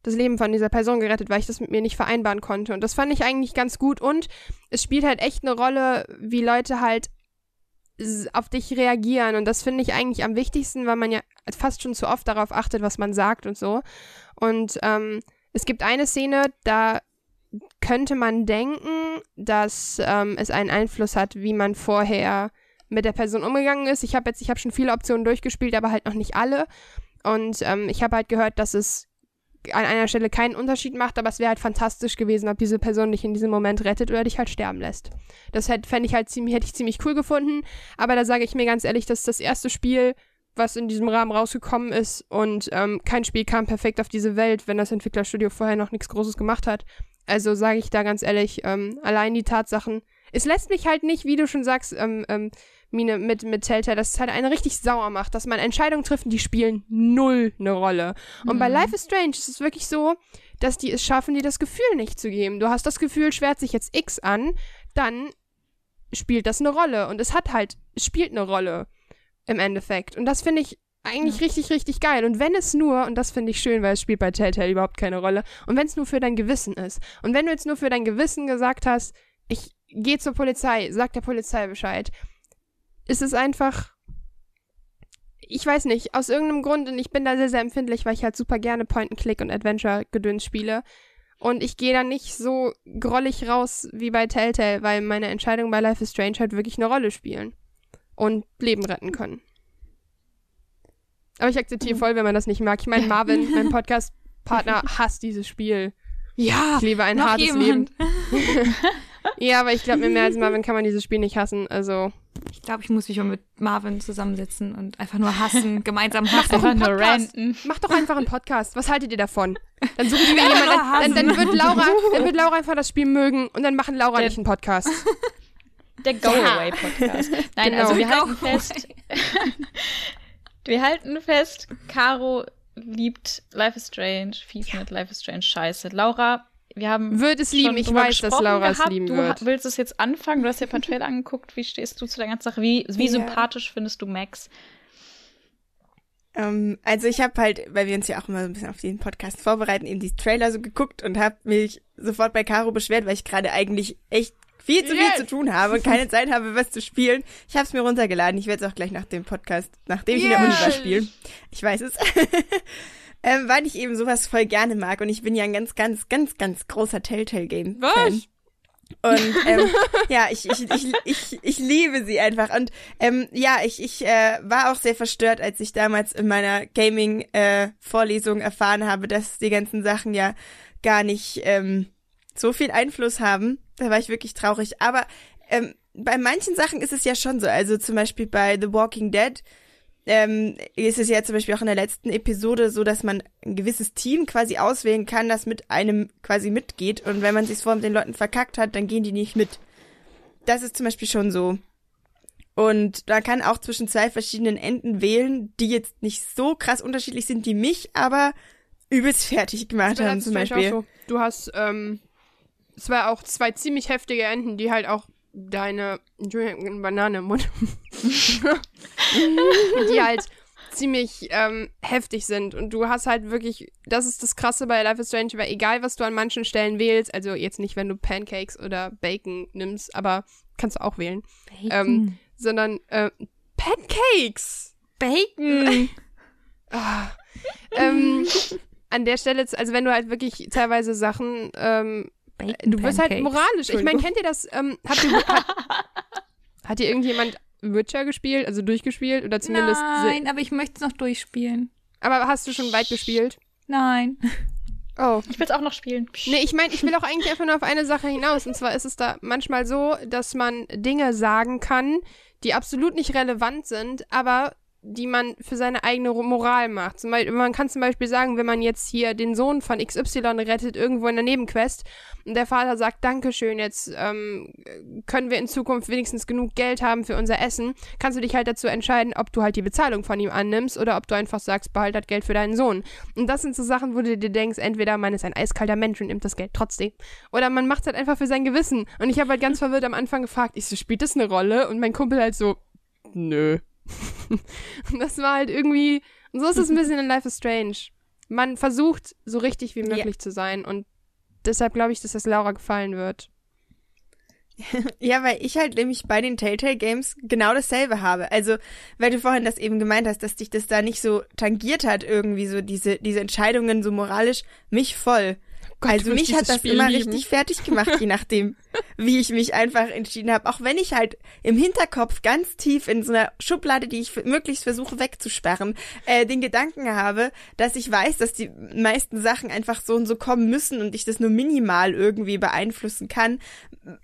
das Leben von dieser Person gerettet, weil ich das mit mir nicht vereinbaren konnte. Und das fand ich eigentlich ganz gut. Und es spielt halt echt eine Rolle, wie Leute halt auf dich reagieren. Und das finde ich eigentlich am wichtigsten, weil man ja fast schon zu oft darauf achtet, was man sagt und so. Und ähm, es gibt eine Szene, da könnte man denken, dass ähm, es einen Einfluss hat, wie man vorher mit der Person umgegangen ist. Ich habe jetzt, ich habe schon viele Optionen durchgespielt, aber halt noch nicht alle. Und ähm, ich habe halt gehört, dass es an einer Stelle keinen Unterschied macht, aber es wäre halt fantastisch gewesen, ob diese Person dich in diesem Moment rettet oder dich halt sterben lässt. Das hätte ich halt ziemlich, hätte ich ziemlich cool gefunden. Aber da sage ich mir ganz ehrlich, das ist das erste Spiel, was in diesem Rahmen rausgekommen ist und ähm, kein Spiel kam perfekt auf diese Welt, wenn das Entwicklerstudio vorher noch nichts Großes gemacht hat. Also sage ich da ganz ehrlich, ähm, allein die Tatsachen. Es lässt mich halt nicht, wie du schon sagst, ähm, ähm, Mine, mit, mit Telltale, dass es halt eine richtig sauer macht, dass man Entscheidungen trifft, die spielen null eine Rolle. Und bei Mhm. Life is Strange ist es wirklich so, dass die es schaffen, dir das Gefühl nicht zu geben. Du hast das Gefühl, schwert sich jetzt X an, dann spielt das eine Rolle. Und es hat halt, es spielt eine Rolle im Endeffekt. Und das finde ich eigentlich richtig, richtig geil. Und wenn es nur, und das finde ich schön, weil es spielt bei Telltale überhaupt keine Rolle, und wenn es nur für dein Gewissen ist. Und wenn du jetzt nur für dein Gewissen gesagt hast, ich gehe zur Polizei, sag der Polizei Bescheid, ist es einfach, ich weiß nicht, aus irgendeinem Grund, und ich bin da sehr, sehr empfindlich, weil ich halt super gerne Point-and-Click und Adventure-Gedöns spiele. Und ich gehe da nicht so grollig raus wie bei Telltale, weil meine Entscheidungen bei Life is Strange halt wirklich eine Rolle spielen. Und Leben retten können. Aber ich akzeptiere voll, wenn man das nicht mag. Ich meine, Marvin, mein Podcast-Partner, hasst dieses Spiel. Ja, Ich lebe ein hartes jemand. Leben. Ja, aber ich glaube, mit mehr als Marvin kann man dieses Spiel nicht hassen. Also, Ich glaube, ich muss mich mal mit Marvin zusammensetzen und einfach nur hassen, gemeinsam hassen. Einfach einen nur Podcast. ranten. Mach doch einfach einen Podcast. Was haltet ihr davon? Dann suchen wir jemanden, dann, dann, hassen. wird Laura, dann wird Laura einfach das Spiel mögen und dann machen Laura Der- nicht einen Podcast. Der Go-Away-Podcast. Nein, Genau. also wir halten fest. wir halten fest, Caro liebt Life is Strange, fies mit Life is Strange scheiße. Laura, wir haben. Wird es lieben. Ich weiß, dass Laura es lieben du wird. ha- willst es jetzt anfangen? Du hast ja ein paar Trailer angeguckt. Wie stehst du zu der ganzen Sache? Wie, wie Ja. sympathisch findest du Max? Ähm, also ich habe halt, weil wir uns ja auch immer so ein bisschen auf den Podcast vorbereiten, eben die Trailer so geguckt und habe mich sofort bei Caro beschwert, weil ich gerade eigentlich echt viel zu viel zu tun habe und keine Zeit habe, was zu spielen. Ich habe es mir runtergeladen. Ich werde es auch gleich nach dem Podcast, nachdem ich in der Uni war, spielen. Ich weiß es. ähm, weil ich eben sowas voll gerne mag und ich bin ja ein ganz, ganz, ganz, ganz großer Telltale-Game-Fan. Was? Und ähm, ja, ich, ich, ich, ich, ich liebe sie einfach. Und ähm, ja, ich, ich äh, war auch sehr verstört, als ich damals in meiner Gaming-Vorlesung äh, erfahren habe, dass die ganzen Sachen ja gar nicht ähm, so viel Einfluss haben. Da war ich wirklich traurig. Aber ähm, bei manchen Sachen ist es ja schon so. Also zum Beispiel bei The Walking Dead ähm, ist es ja zum Beispiel auch in der letzten Episode so, dass man ein gewisses Team quasi auswählen kann, das mit einem quasi mitgeht. Und wenn man sich vor den Leuten verkackt hat, dann gehen die nicht mit. Das ist zum Beispiel schon so. Und da kann auch zwischen zwei verschiedenen Enden wählen, die jetzt nicht so krass unterschiedlich sind wie mich, aber übelst fertig gemacht haben zum Beispiel. So. Du hast ähm, zwar auch zwei ziemlich heftige Enden, die halt auch deine Banane im Mund. die halt ziemlich ähm, heftig sind. Und du hast halt wirklich, das ist das Krasse bei Life is Strange, weil egal, was du an manchen Stellen wählst, also jetzt nicht, wenn du Pancakes oder Bacon nimmst, aber kannst du auch wählen. Ähm, sondern äh, Pancakes! Bacon! Ah. ähm, an der Stelle, also wenn du halt wirklich teilweise Sachen ähm, Bacon Du wirst halt moralisch. Ich meine, kennt ihr das? Ähm, habt ihr, hat, hat ihr irgendjemand Witcher gespielt, also durchgespielt oder zumindest? Nein, aber ich möchte es noch durchspielen. Aber hast du schon weit gespielt? Nein. Oh. Ich will es auch noch spielen. Nee, ich meine, ich will auch eigentlich einfach nur auf eine Sache hinaus. Und zwar ist es da manchmal so, dass man Dinge sagen kann, die absolut nicht relevant sind, aber die man für seine eigene Moral macht. Man kann zum Beispiel sagen, wenn man jetzt hier den Sohn von XY rettet, irgendwo in der Nebenquest, und der Vater sagt, Dankeschön, jetzt ähm, können wir in Zukunft wenigstens genug Geld haben für unser Essen, kannst du dich halt dazu entscheiden, ob du halt die Bezahlung von ihm annimmst oder ob du einfach sagst, behalt das Geld für deinen Sohn. Und das sind so Sachen, wo du dir denkst, entweder man ist ein eiskalter Mensch und nimmt das Geld trotzdem, oder man macht es halt einfach für sein Gewissen. Und ich habe halt ganz verwirrt am Anfang gefragt, ich so, spielt das eine Rolle? Und mein Kumpel halt so, nö. Und das war halt irgendwie, und so ist es ein bisschen in Life is Strange. Man versucht, so richtig wie möglich zu sein und deshalb glaube ich, dass das Laura gefallen wird. Ja, weil ich halt nämlich bei den Telltale Games genau dasselbe habe. Also, weil du vorhin das eben gemeint hast, dass dich das da nicht so tangiert hat, irgendwie so diese, diese Entscheidungen so moralisch, mich voll. Gott, also mich hat das Spiel immer lieben. richtig fertig gemacht, je nachdem, wie ich mich einfach entschieden habe. Auch wenn ich halt im Hinterkopf ganz tief in so einer Schublade, die ich möglichst versuche wegzusperren, äh, den Gedanken habe, dass ich weiß, dass die meisten Sachen einfach so und so kommen müssen und ich das nur minimal irgendwie beeinflussen kann,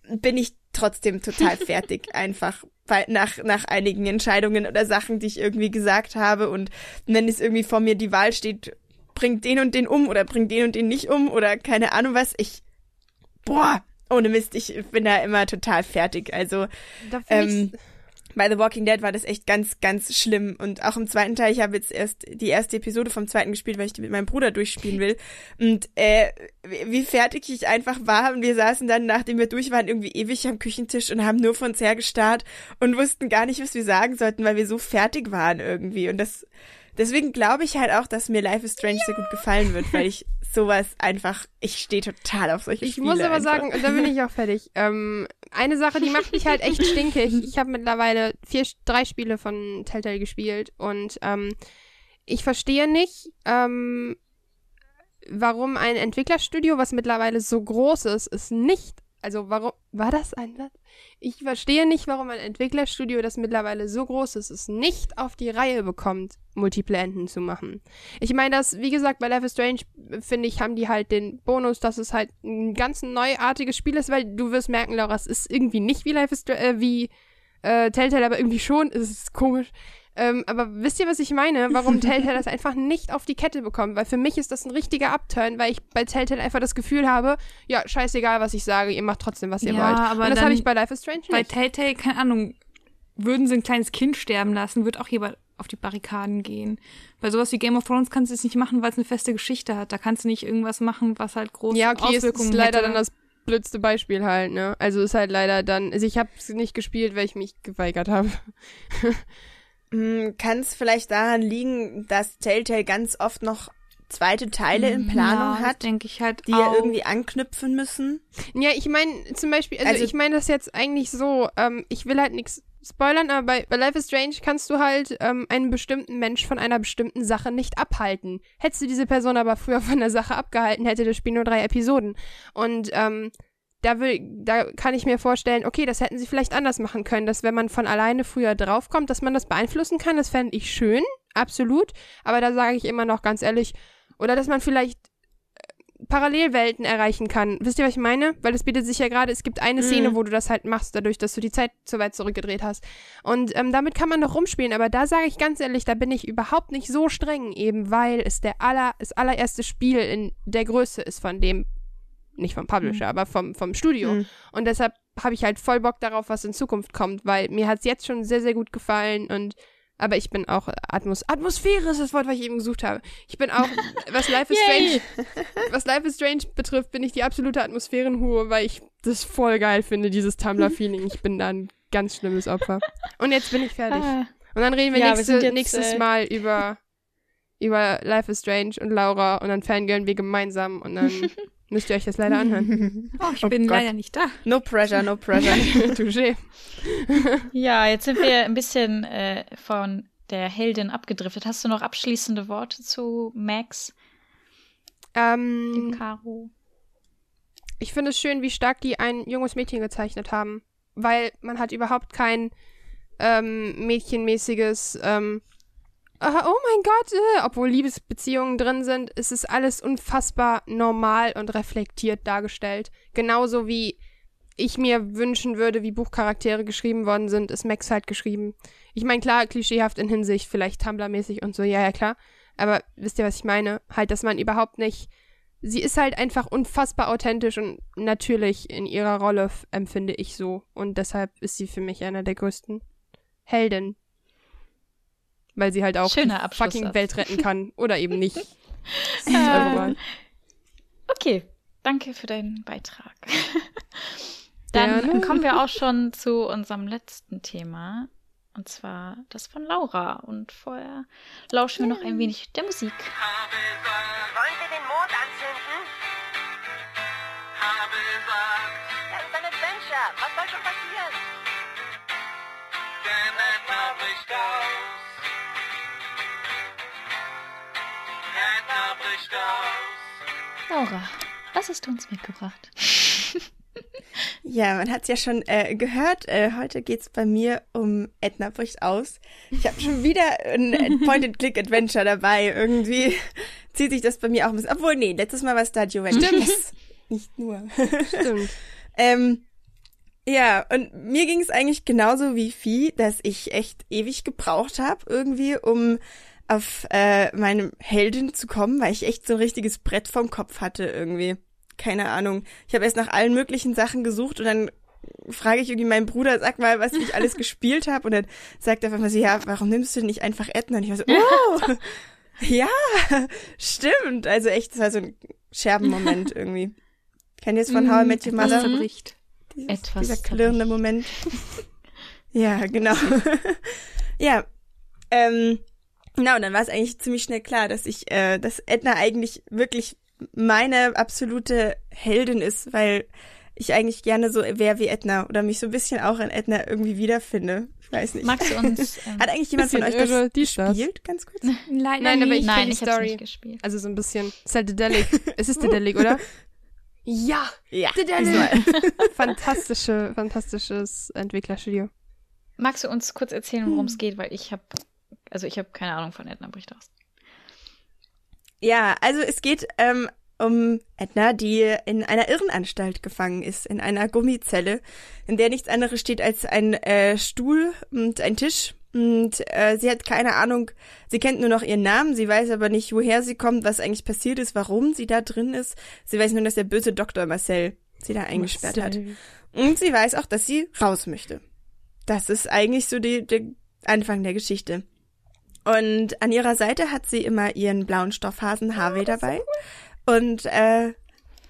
bin ich trotzdem total fertig einfach weil nach, nach einigen Entscheidungen oder Sachen, die ich irgendwie gesagt habe und wenn es irgendwie vor mir die Wahl steht, bringt den und den um oder bringt den und den nicht um oder keine Ahnung was, ich, boah, ohne Mist, ich bin da immer total fertig. Also ähm, bei The Walking Dead war das echt ganz, ganz schlimm. Und auch im zweiten Teil, ich habe jetzt erst die erste Episode vom zweiten gespielt, weil ich die mit meinem Bruder durchspielen will. Und äh, wie fertig ich einfach war. Und wir saßen dann, nachdem wir durch waren, irgendwie ewig am Küchentisch und haben nur vor uns hergestarrt und wussten gar nicht, was wir sagen sollten, weil wir so fertig waren irgendwie. Und das deswegen glaube ich halt auch, dass mir Life is Strange sehr gut gefallen wird, weil ich sowas einfach, ich stehe total auf solche Ich Spiele. muss aber einfach. sagen, da bin ich auch fertig. Ähm, eine Sache, die macht mich halt echt stinkig. Ich habe mittlerweile vier, drei Spiele von Telltale gespielt und ähm, ich verstehe nicht, ähm, warum ein Entwicklerstudio, was mittlerweile so groß ist, es nicht, also warum, war das ein? Ich verstehe nicht, warum ein Entwicklerstudio, das mittlerweile so groß ist, es nicht auf die Reihe bekommt, Multiplayer-Enden zu machen. Ich meine, das, wie gesagt, bei Life is Strange, finde ich, haben die halt den Bonus, dass es halt ein ganz neuartiges Spiel ist, weil du wirst merken, Laura, es ist irgendwie nicht wie Life is Strange, äh, wie äh, Telltale, aber irgendwie schon, es ist komisch. Ähm, aber wisst ihr, was ich meine? Warum Telltale das einfach nicht auf die Kette bekommt? Weil für mich ist das ein richtiger Upturn, weil ich bei Telltale einfach das Gefühl habe, ja, scheißegal, was ich sage, ihr macht trotzdem, was ihr Ja, wollt. aber Und das habe ich bei Life is Strange Bei nicht. Telltale, keine Ahnung, würden sie ein kleines Kind sterben lassen, wird auch jemand auf die Barrikaden gehen. Bei sowas wie Game of Thrones kannst du es nicht machen, weil es eine feste Geschichte hat. Da kannst du nicht irgendwas machen, was halt große Ja, okay, Auswirkungen ist leider hätte. dann das blödste Beispiel halt, ne? Also ist halt leider dann, also ich habe es nicht gespielt, weil ich mich geweigert habe. Hm, Kann es vielleicht daran liegen, dass Telltale ganz oft noch zweite Teile in Planung ja, hat, denke ich halt die auch. ja irgendwie anknüpfen müssen? Ja, ich meine zum Beispiel, also, Also- ich meine das jetzt eigentlich so, ähm, ich will halt nichts spoilern, aber bei, bei Life is Strange kannst du halt ähm, einen bestimmten Mensch von einer bestimmten Sache nicht abhalten. Hättest du diese Person aber früher von der Sache abgehalten, hätte das Spiel nur drei Episoden. Und ähm, da, will, da kann ich mir vorstellen, okay, das hätten sie vielleicht anders machen können, dass wenn man von alleine früher draufkommt, dass man das beeinflussen kann, das fände ich schön, absolut. Aber da sage ich immer noch ganz ehrlich, oder dass man vielleicht Parallelwelten erreichen kann. Wisst ihr, was ich meine? Weil es bietet sich ja gerade, es gibt eine Mhm. Szene, wo du das halt machst, dadurch, dass du die Zeit so weit zurückgedreht hast. Und ähm, damit kann man noch rumspielen, aber da sage ich ganz ehrlich, da bin ich überhaupt nicht so streng, eben weil es der aller, das allererste Spiel in der Größe ist von dem, nicht vom Publisher, aber vom, vom Studio. Mhm. Und deshalb habe ich halt voll Bock darauf, was in Zukunft kommt, weil mir hat es jetzt schon sehr, sehr gut gefallen und aber ich bin auch Atmos Atmosphäre ist das Wort, was ich eben gesucht habe. Ich bin auch, was Life is! Strange, was Life is Strange betrifft, bin ich die absolute Atmosphärenhure, weil ich das voll geil finde, dieses Tumblr-Feeling. Ich bin da ein ganz schlimmes Opfer. Und jetzt bin ich fertig. Ah, Und dann reden wir, Ja, wir nächste, sind jetzt, nächstes äh, Mal über, über Life is Strange und Laura und dann fangirlen wir gemeinsam und dann müsst ihr euch das leider anhören. Oh, ich Oh bin Gott. leider nicht da. No pressure, no pressure. Touché. ja, jetzt sind wir ein bisschen äh, von der Heldin abgedriftet. Hast du noch abschließende Worte zu Max, dem Ähm, Caro? ich finde es schön, wie stark die ein junges Mädchen gezeichnet haben. Weil man hat überhaupt kein ähm, mädchenmäßiges, ähm, oh mein Gott, äh, obwohl Liebesbeziehungen drin sind, ist es alles unfassbar normal und reflektiert dargestellt. Genauso wie ich mir wünschen würde, wie Buchcharaktere geschrieben worden sind, ist Max halt geschrieben. Ich meine, klar, klischeehaft in Hinsicht, vielleicht Tumblr-mäßig und so, ja, ja, klar. Aber wisst ihr, was ich meine? Halt, dass man überhaupt nicht sie ist halt einfach unfassbar authentisch und natürlich in ihrer Rolle empfinde ich so. Und deshalb ist sie für mich einer der größten Helden. Weil sie halt auch die fucking Welt retten kann. Oder eben nicht. Wahl. Okay, danke für deinen Beitrag. Dann Gerne. kommen wir auch schon zu unserem letzten Thema. Und zwar das von Laura. Und vorher lauschen wir noch ein wenig der Musik. Wollen wir den Mond anzünden? Habe. Ja, das ist ein Adventure. Was soll schon passieren? Der Redner bricht aus. Laura, was hast du uns mitgebracht? Ja, man hat's ja schon äh, gehört. Äh, heute geht's bei mir um Edna bricht aus. Ich habe schon wieder ein Point-and-Click-Adventure dabei. Irgendwie zieht sich das bei mir auch ein bisschen. Obwohl, nee, letztes Mal war Stadio Valley. Yes. Nicht nur. Stimmt. ähm, ja, und mir ging es eigentlich genauso wie Vieh, dass ich echt ewig gebraucht habe, irgendwie, um auf äh, meine Heldin zu kommen, weil ich echt so ein richtiges Brett vom Kopf hatte irgendwie. Keine Ahnung. Ich habe erst nach allen möglichen Sachen gesucht und dann frage ich irgendwie meinen Bruder, sag mal, was ich alles gespielt habe. Und dann sagt er einfach mal so, ja, warum nimmst du nicht einfach Edna? Und ich war so, oh, ja, stimmt. Also echt, das war so ein Scherbenmoment irgendwie. Kennt ihr es von How I Met Your Mother? zerbricht. Dieses, Etwas dieser klirrende Moment. ja, genau. ja. Ähm, genau, und dann war es eigentlich ziemlich schnell klar, dass ich, äh, dass Edna eigentlich wirklich meine absolute Heldin ist, weil ich eigentlich gerne so wäre wie Edna oder mich so ein bisschen auch an Edna irgendwie wiederfinde. Ich weiß nicht. Magst du uns. Ähm, Hat eigentlich jemand von euch irre, das das. gespielt, ganz kurz? Leider Nein, aber nicht. ich Nein, die ich hab's Story. nicht gespielt. Also so ein bisschen. Ist halt es ist Dedelic, oder? Ja! Ja. Fantastische, fantastisches Entwicklerstudio. Magst du uns kurz erzählen, worum es geht? Weil ich habe, also ich habe keine Ahnung von Edna bricht aus. Ja, also es geht ähm, um Edna, die in einer Irrenanstalt gefangen ist, in einer Gummizelle, in der nichts anderes steht als ein äh, Stuhl und ein Tisch. Und äh, sie hat keine Ahnung, sie kennt nur noch ihren Namen, sie weiß aber nicht, woher sie kommt, was eigentlich passiert ist, warum sie da drin ist. Sie weiß nur, dass der böse Dr. Marcel sie da eingesperrt hat. Und sie weiß auch, dass sie raus möchte. Das ist eigentlich so die, der Anfang der Geschichte. Und an ihrer Seite hat sie immer ihren blauen Stoffhasen Harvey dabei. Und äh,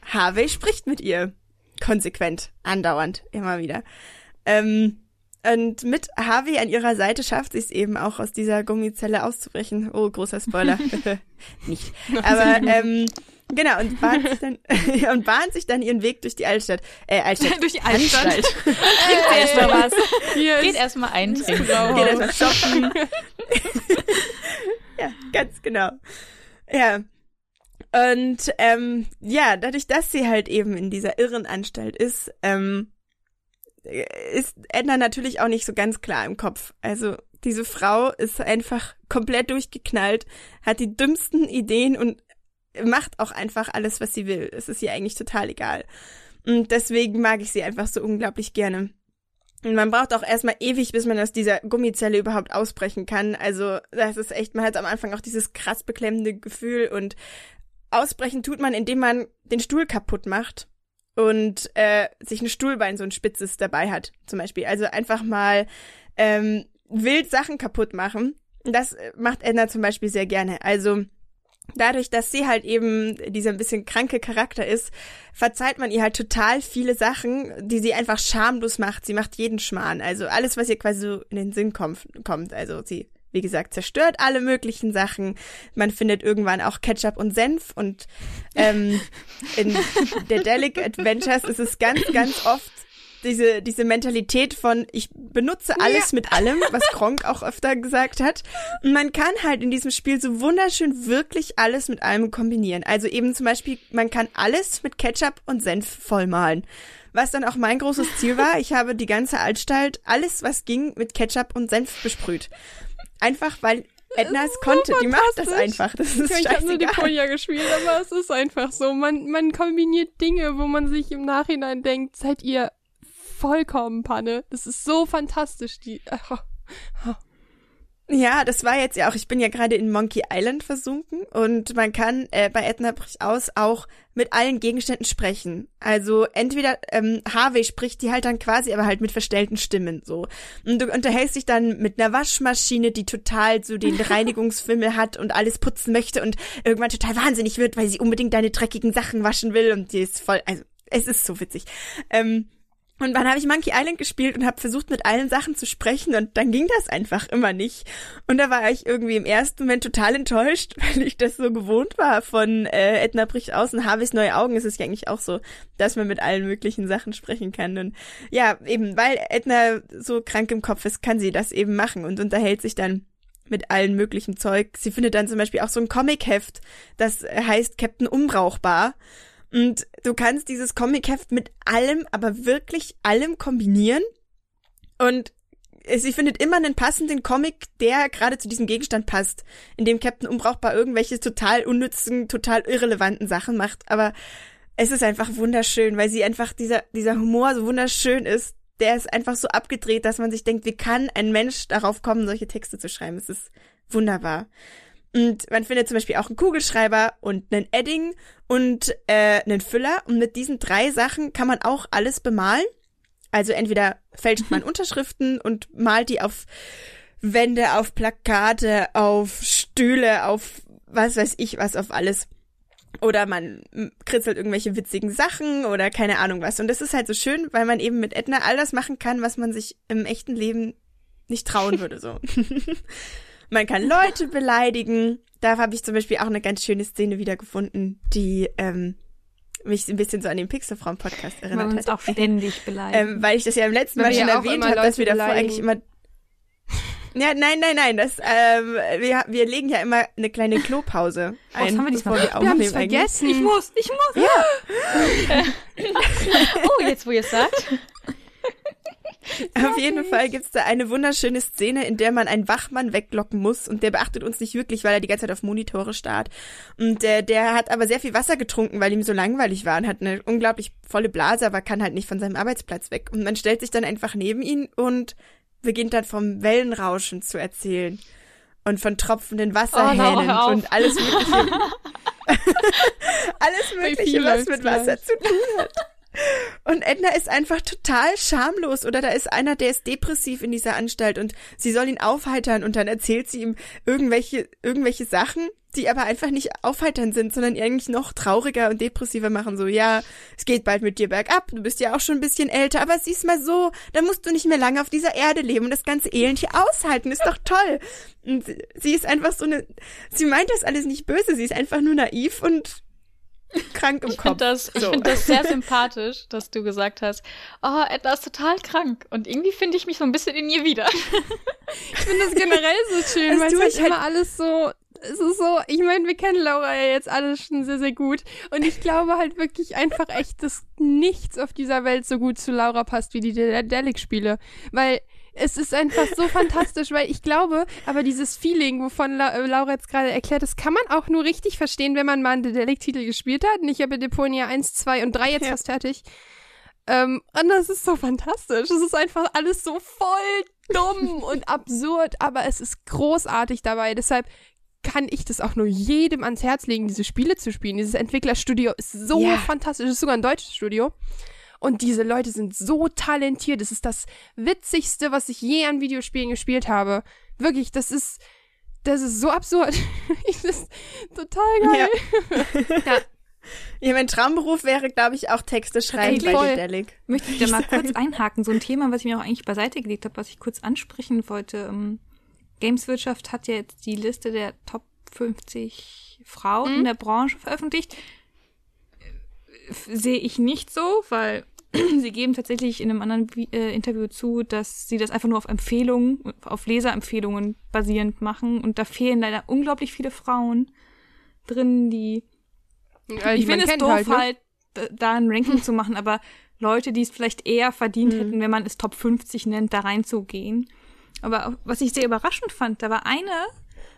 Harvey spricht mit ihr. Konsequent, andauernd, immer wieder. Ähm, und mit Harvey an ihrer Seite schafft sie es eben auch aus dieser Gummizelle auszubrechen. Oh, großer Spoiler. Nicht. Aber ähm, genau, und bahnt sich dann und bahnt sich dann ihren Weg durch die Altstadt. Äh, Altstadt. Durch die Altstadt. Anstalt. Trinkt erstmal was. Hier Geht erstmal eintrinken. Geht erstmal shoppen. ja, ganz genau. Ja. Und ähm, ja, dadurch, dass sie halt eben in dieser Irrenanstalt ist, ähm, ist Edna natürlich auch nicht so ganz klar im Kopf. Also diese Frau ist einfach komplett durchgeknallt, hat die dümmsten Ideen und macht auch einfach alles, was sie will. Es ist ihr eigentlich total egal. Und deswegen mag ich sie einfach so unglaublich gerne. Und man braucht auch erstmal ewig, bis man aus dieser Gummizelle überhaupt ausbrechen kann. Also das ist echt, man hat am Anfang auch dieses krass beklemmende Gefühl und ausbrechen tut man, indem man den Stuhl kaputt macht und äh, sich ein Stuhlbein, so ein spitzes dabei hat, zum Beispiel. Also einfach mal ähm, wild Sachen kaputt machen. Das äh, macht Edna zum Beispiel sehr gerne. Also dadurch, dass sie halt eben dieser ein bisschen kranke Charakter ist, verzeiht man ihr halt total viele Sachen, die sie einfach schamlos macht. Sie macht jeden Schmarrn. Also alles, was ihr quasi so in den Sinn kommt. kommt. Also sie wie gesagt, zerstört alle möglichen Sachen. Man findet irgendwann auch Ketchup und Senf und ähm, in Dedelic Adventures ist es ganz, ganz oft diese, diese Mentalität von, ich benutze alles ja. mit allem, was Kronk auch öfter gesagt hat. Man kann halt in diesem Spiel so wunderschön wirklich alles mit allem kombinieren. Also eben zum Beispiel, man kann alles mit Ketchup und Senf vollmalen. Was dann auch mein großes Ziel war, ich habe die ganze Altstalt, alles was ging, mit Ketchup und Senf besprüht. Einfach weil Edna es konnte, die macht das einfach. Das ist ich habe nur die. Koya gespielt, aber es ist einfach so. Man, man kombiniert Dinge, wo man sich im Nachhinein denkt, seid ihr vollkommen Panne. Das ist so fantastisch. Die, Ja, das war jetzt ja auch, ich bin ja gerade in Monkey Island versunken und man kann äh, bei Edna bricht aus auch mit allen Gegenständen sprechen. Also entweder ähm, Harvey spricht die halt dann quasi, aber halt mit verstellten Stimmen so. Und du unterhältst dich dann mit einer Waschmaschine, die total so den Reinigungsfimmel hat und alles putzen möchte und irgendwann total wahnsinnig wird, weil sie unbedingt deine dreckigen Sachen waschen will und die ist voll, also es ist so witzig. Ähm, und dann habe ich Monkey Island gespielt und habe versucht, mit allen Sachen zu sprechen und dann ging das einfach immer nicht. Und da war ich irgendwie im ersten Moment total enttäuscht, weil ich das so gewohnt war von äh, Edna bricht aus und Harveys neue Augen ist es ja eigentlich auch so, dass man mit allen möglichen Sachen sprechen kann. Und ja, eben, weil Edna so krank im Kopf ist, kann sie das eben machen und unterhält sich dann mit allen möglichen Zeug. Sie findet dann zum Beispiel auch so ein Comic-Heft, das heißt Captain Unbrauchbar. Und du kannst dieses Comic-Heft mit allem, aber wirklich allem kombinieren. Und sie findet immer einen passenden Comic, der gerade zu diesem Gegenstand passt, in dem Captain Unbrauchbar irgendwelche total unnützen, total irrelevanten Sachen macht. Aber es ist einfach wunderschön, weil sie einfach dieser, dieser Humor so wunderschön ist. Der ist einfach so abgedreht, dass man sich denkt, wie kann ein Mensch darauf kommen, solche Texte zu schreiben? Es ist wunderbar. Und man findet zum Beispiel auch einen Kugelschreiber und einen Edding und äh, einen Füller. Und mit diesen drei Sachen kann man auch alles bemalen. Also entweder fälscht man Unterschriften und malt die auf Wände, auf Plakate, auf Stühle, auf was weiß ich was, auf alles. Oder man kritzelt irgendwelche witzigen Sachen oder keine Ahnung was. Und das ist halt so schön, weil man eben mit Edna all das machen kann, was man sich im echten Leben nicht trauen würde, so. Man kann Leute beleidigen. Da habe ich zum Beispiel auch eine ganz schöne Szene wiedergefunden, die ähm, mich ein bisschen so an den Pixelfrauen-Podcast erinnert wir uns hat. auch ständig beleidigen. Ähm, weil ich das ja im letzten Mal wir schon ja erwähnt habe, dass wir davor beleidigen. eigentlich immer. Ja, nein, nein, nein. Das, ähm, wir, wir legen ja immer eine kleine Klopause ein, haben wir bevor diesmal wir Wir haben aufnehmen. es eigentlich. vergessen. ich muss, ich muss. Oh, jetzt wo ihr es sagt. Auf jeden Fall gibt's da eine wunderschöne Szene, in der man einen Wachmann weglocken muss und der beachtet uns nicht wirklich, weil er die ganze Zeit auf Monitore starrt. Und äh, der hat aber sehr viel Wasser getrunken, weil ihm so langweilig war und hat eine unglaublich volle Blase, aber kann halt nicht von seinem Arbeitsplatz weg. Und man stellt sich dann einfach neben ihn und beginnt dann vom Wellenrauschen zu erzählen und von tropfenden Wasserhähnen auf. und alles mögliche. alles mögliche, was mit Wasser zu tun hat. Und Edna ist einfach total schamlos. Oder da ist einer, der ist depressiv in dieser Anstalt und sie soll ihn aufheitern und dann erzählt sie ihm irgendwelche, irgendwelche Sachen, die aber einfach nicht aufheitern sind, sondern eigentlich noch trauriger und depressiver machen. So, ja, es geht bald mit dir bergab, du bist ja auch schon ein bisschen älter, aber sieh's mal so, da musst du nicht mehr lange auf dieser Erde leben und das ganze Elend hier aushalten, ist doch toll. Und sie- sie ist einfach so eine, sie meint das alles nicht böse, sie ist einfach nur naiv und krank im Ich Kopf. finde das, ich So. find das sehr sympathisch, dass du gesagt hast, oh, Edna ist total krank. Und irgendwie finde ich mich so ein bisschen in ihr wieder. Ich finde das generell so schön, weil es halt ich halt- immer alles so. Es ist so, ich meine, wir kennen Laura ja jetzt alle schon sehr, sehr gut. Und ich glaube halt wirklich einfach echt, dass nichts auf dieser Welt so gut zu Laura passt wie die Delic-Spiele. Weil es ist einfach so fantastisch, weil ich glaube, aber dieses Feeling, wovon La äh, Laura jetzt gerade erklärt, das kann man auch nur richtig verstehen, wenn man mal einen Delic-Titel gespielt hat. Und ich habe Deponia 1, 2 und 3 jetzt Ja. fast fertig. Ähm, und das ist so fantastisch. Es ist einfach alles so voll dumm und absurd, aber es ist großartig dabei. Deshalb kann ich das auch nur jedem ans Herz legen, diese Spiele zu spielen. Dieses Entwicklerstudio ist so Ja. fantastisch. Es ist sogar ein deutsches Studio. Und diese Leute sind so talentiert. Das ist das Witzigste, was ich je an Videospielen gespielt habe. Wirklich, das ist, das ist so absurd. das ist total geil. Ja, mein Traumberuf wäre, glaube ich, auch Texte schreiben Tatsächlich? bei. Dedelic. Möchte ich da mal kurz einhaken. So ein Thema, was ich mir auch eigentlich beiseite gelegt habe, was ich kurz ansprechen wollte. Ähm, Gameswirtschaft hat ja jetzt die Liste der Top 50 Frauen in der Branche veröffentlicht. F- Sehe ich nicht so, weil sie geben tatsächlich in einem anderen äh, Interview zu, dass sie das einfach nur auf Empfehlungen, auf Leserempfehlungen basierend machen. Und da fehlen leider unglaublich viele Frauen drin, die ich die man finde es doof halt, halt, ne? d- da ein Ranking zu machen, aber Leute, die es vielleicht eher verdient hätten, wenn man es Top 50 nennt, da reinzugehen. Aber was ich sehr überraschend fand, da war eine,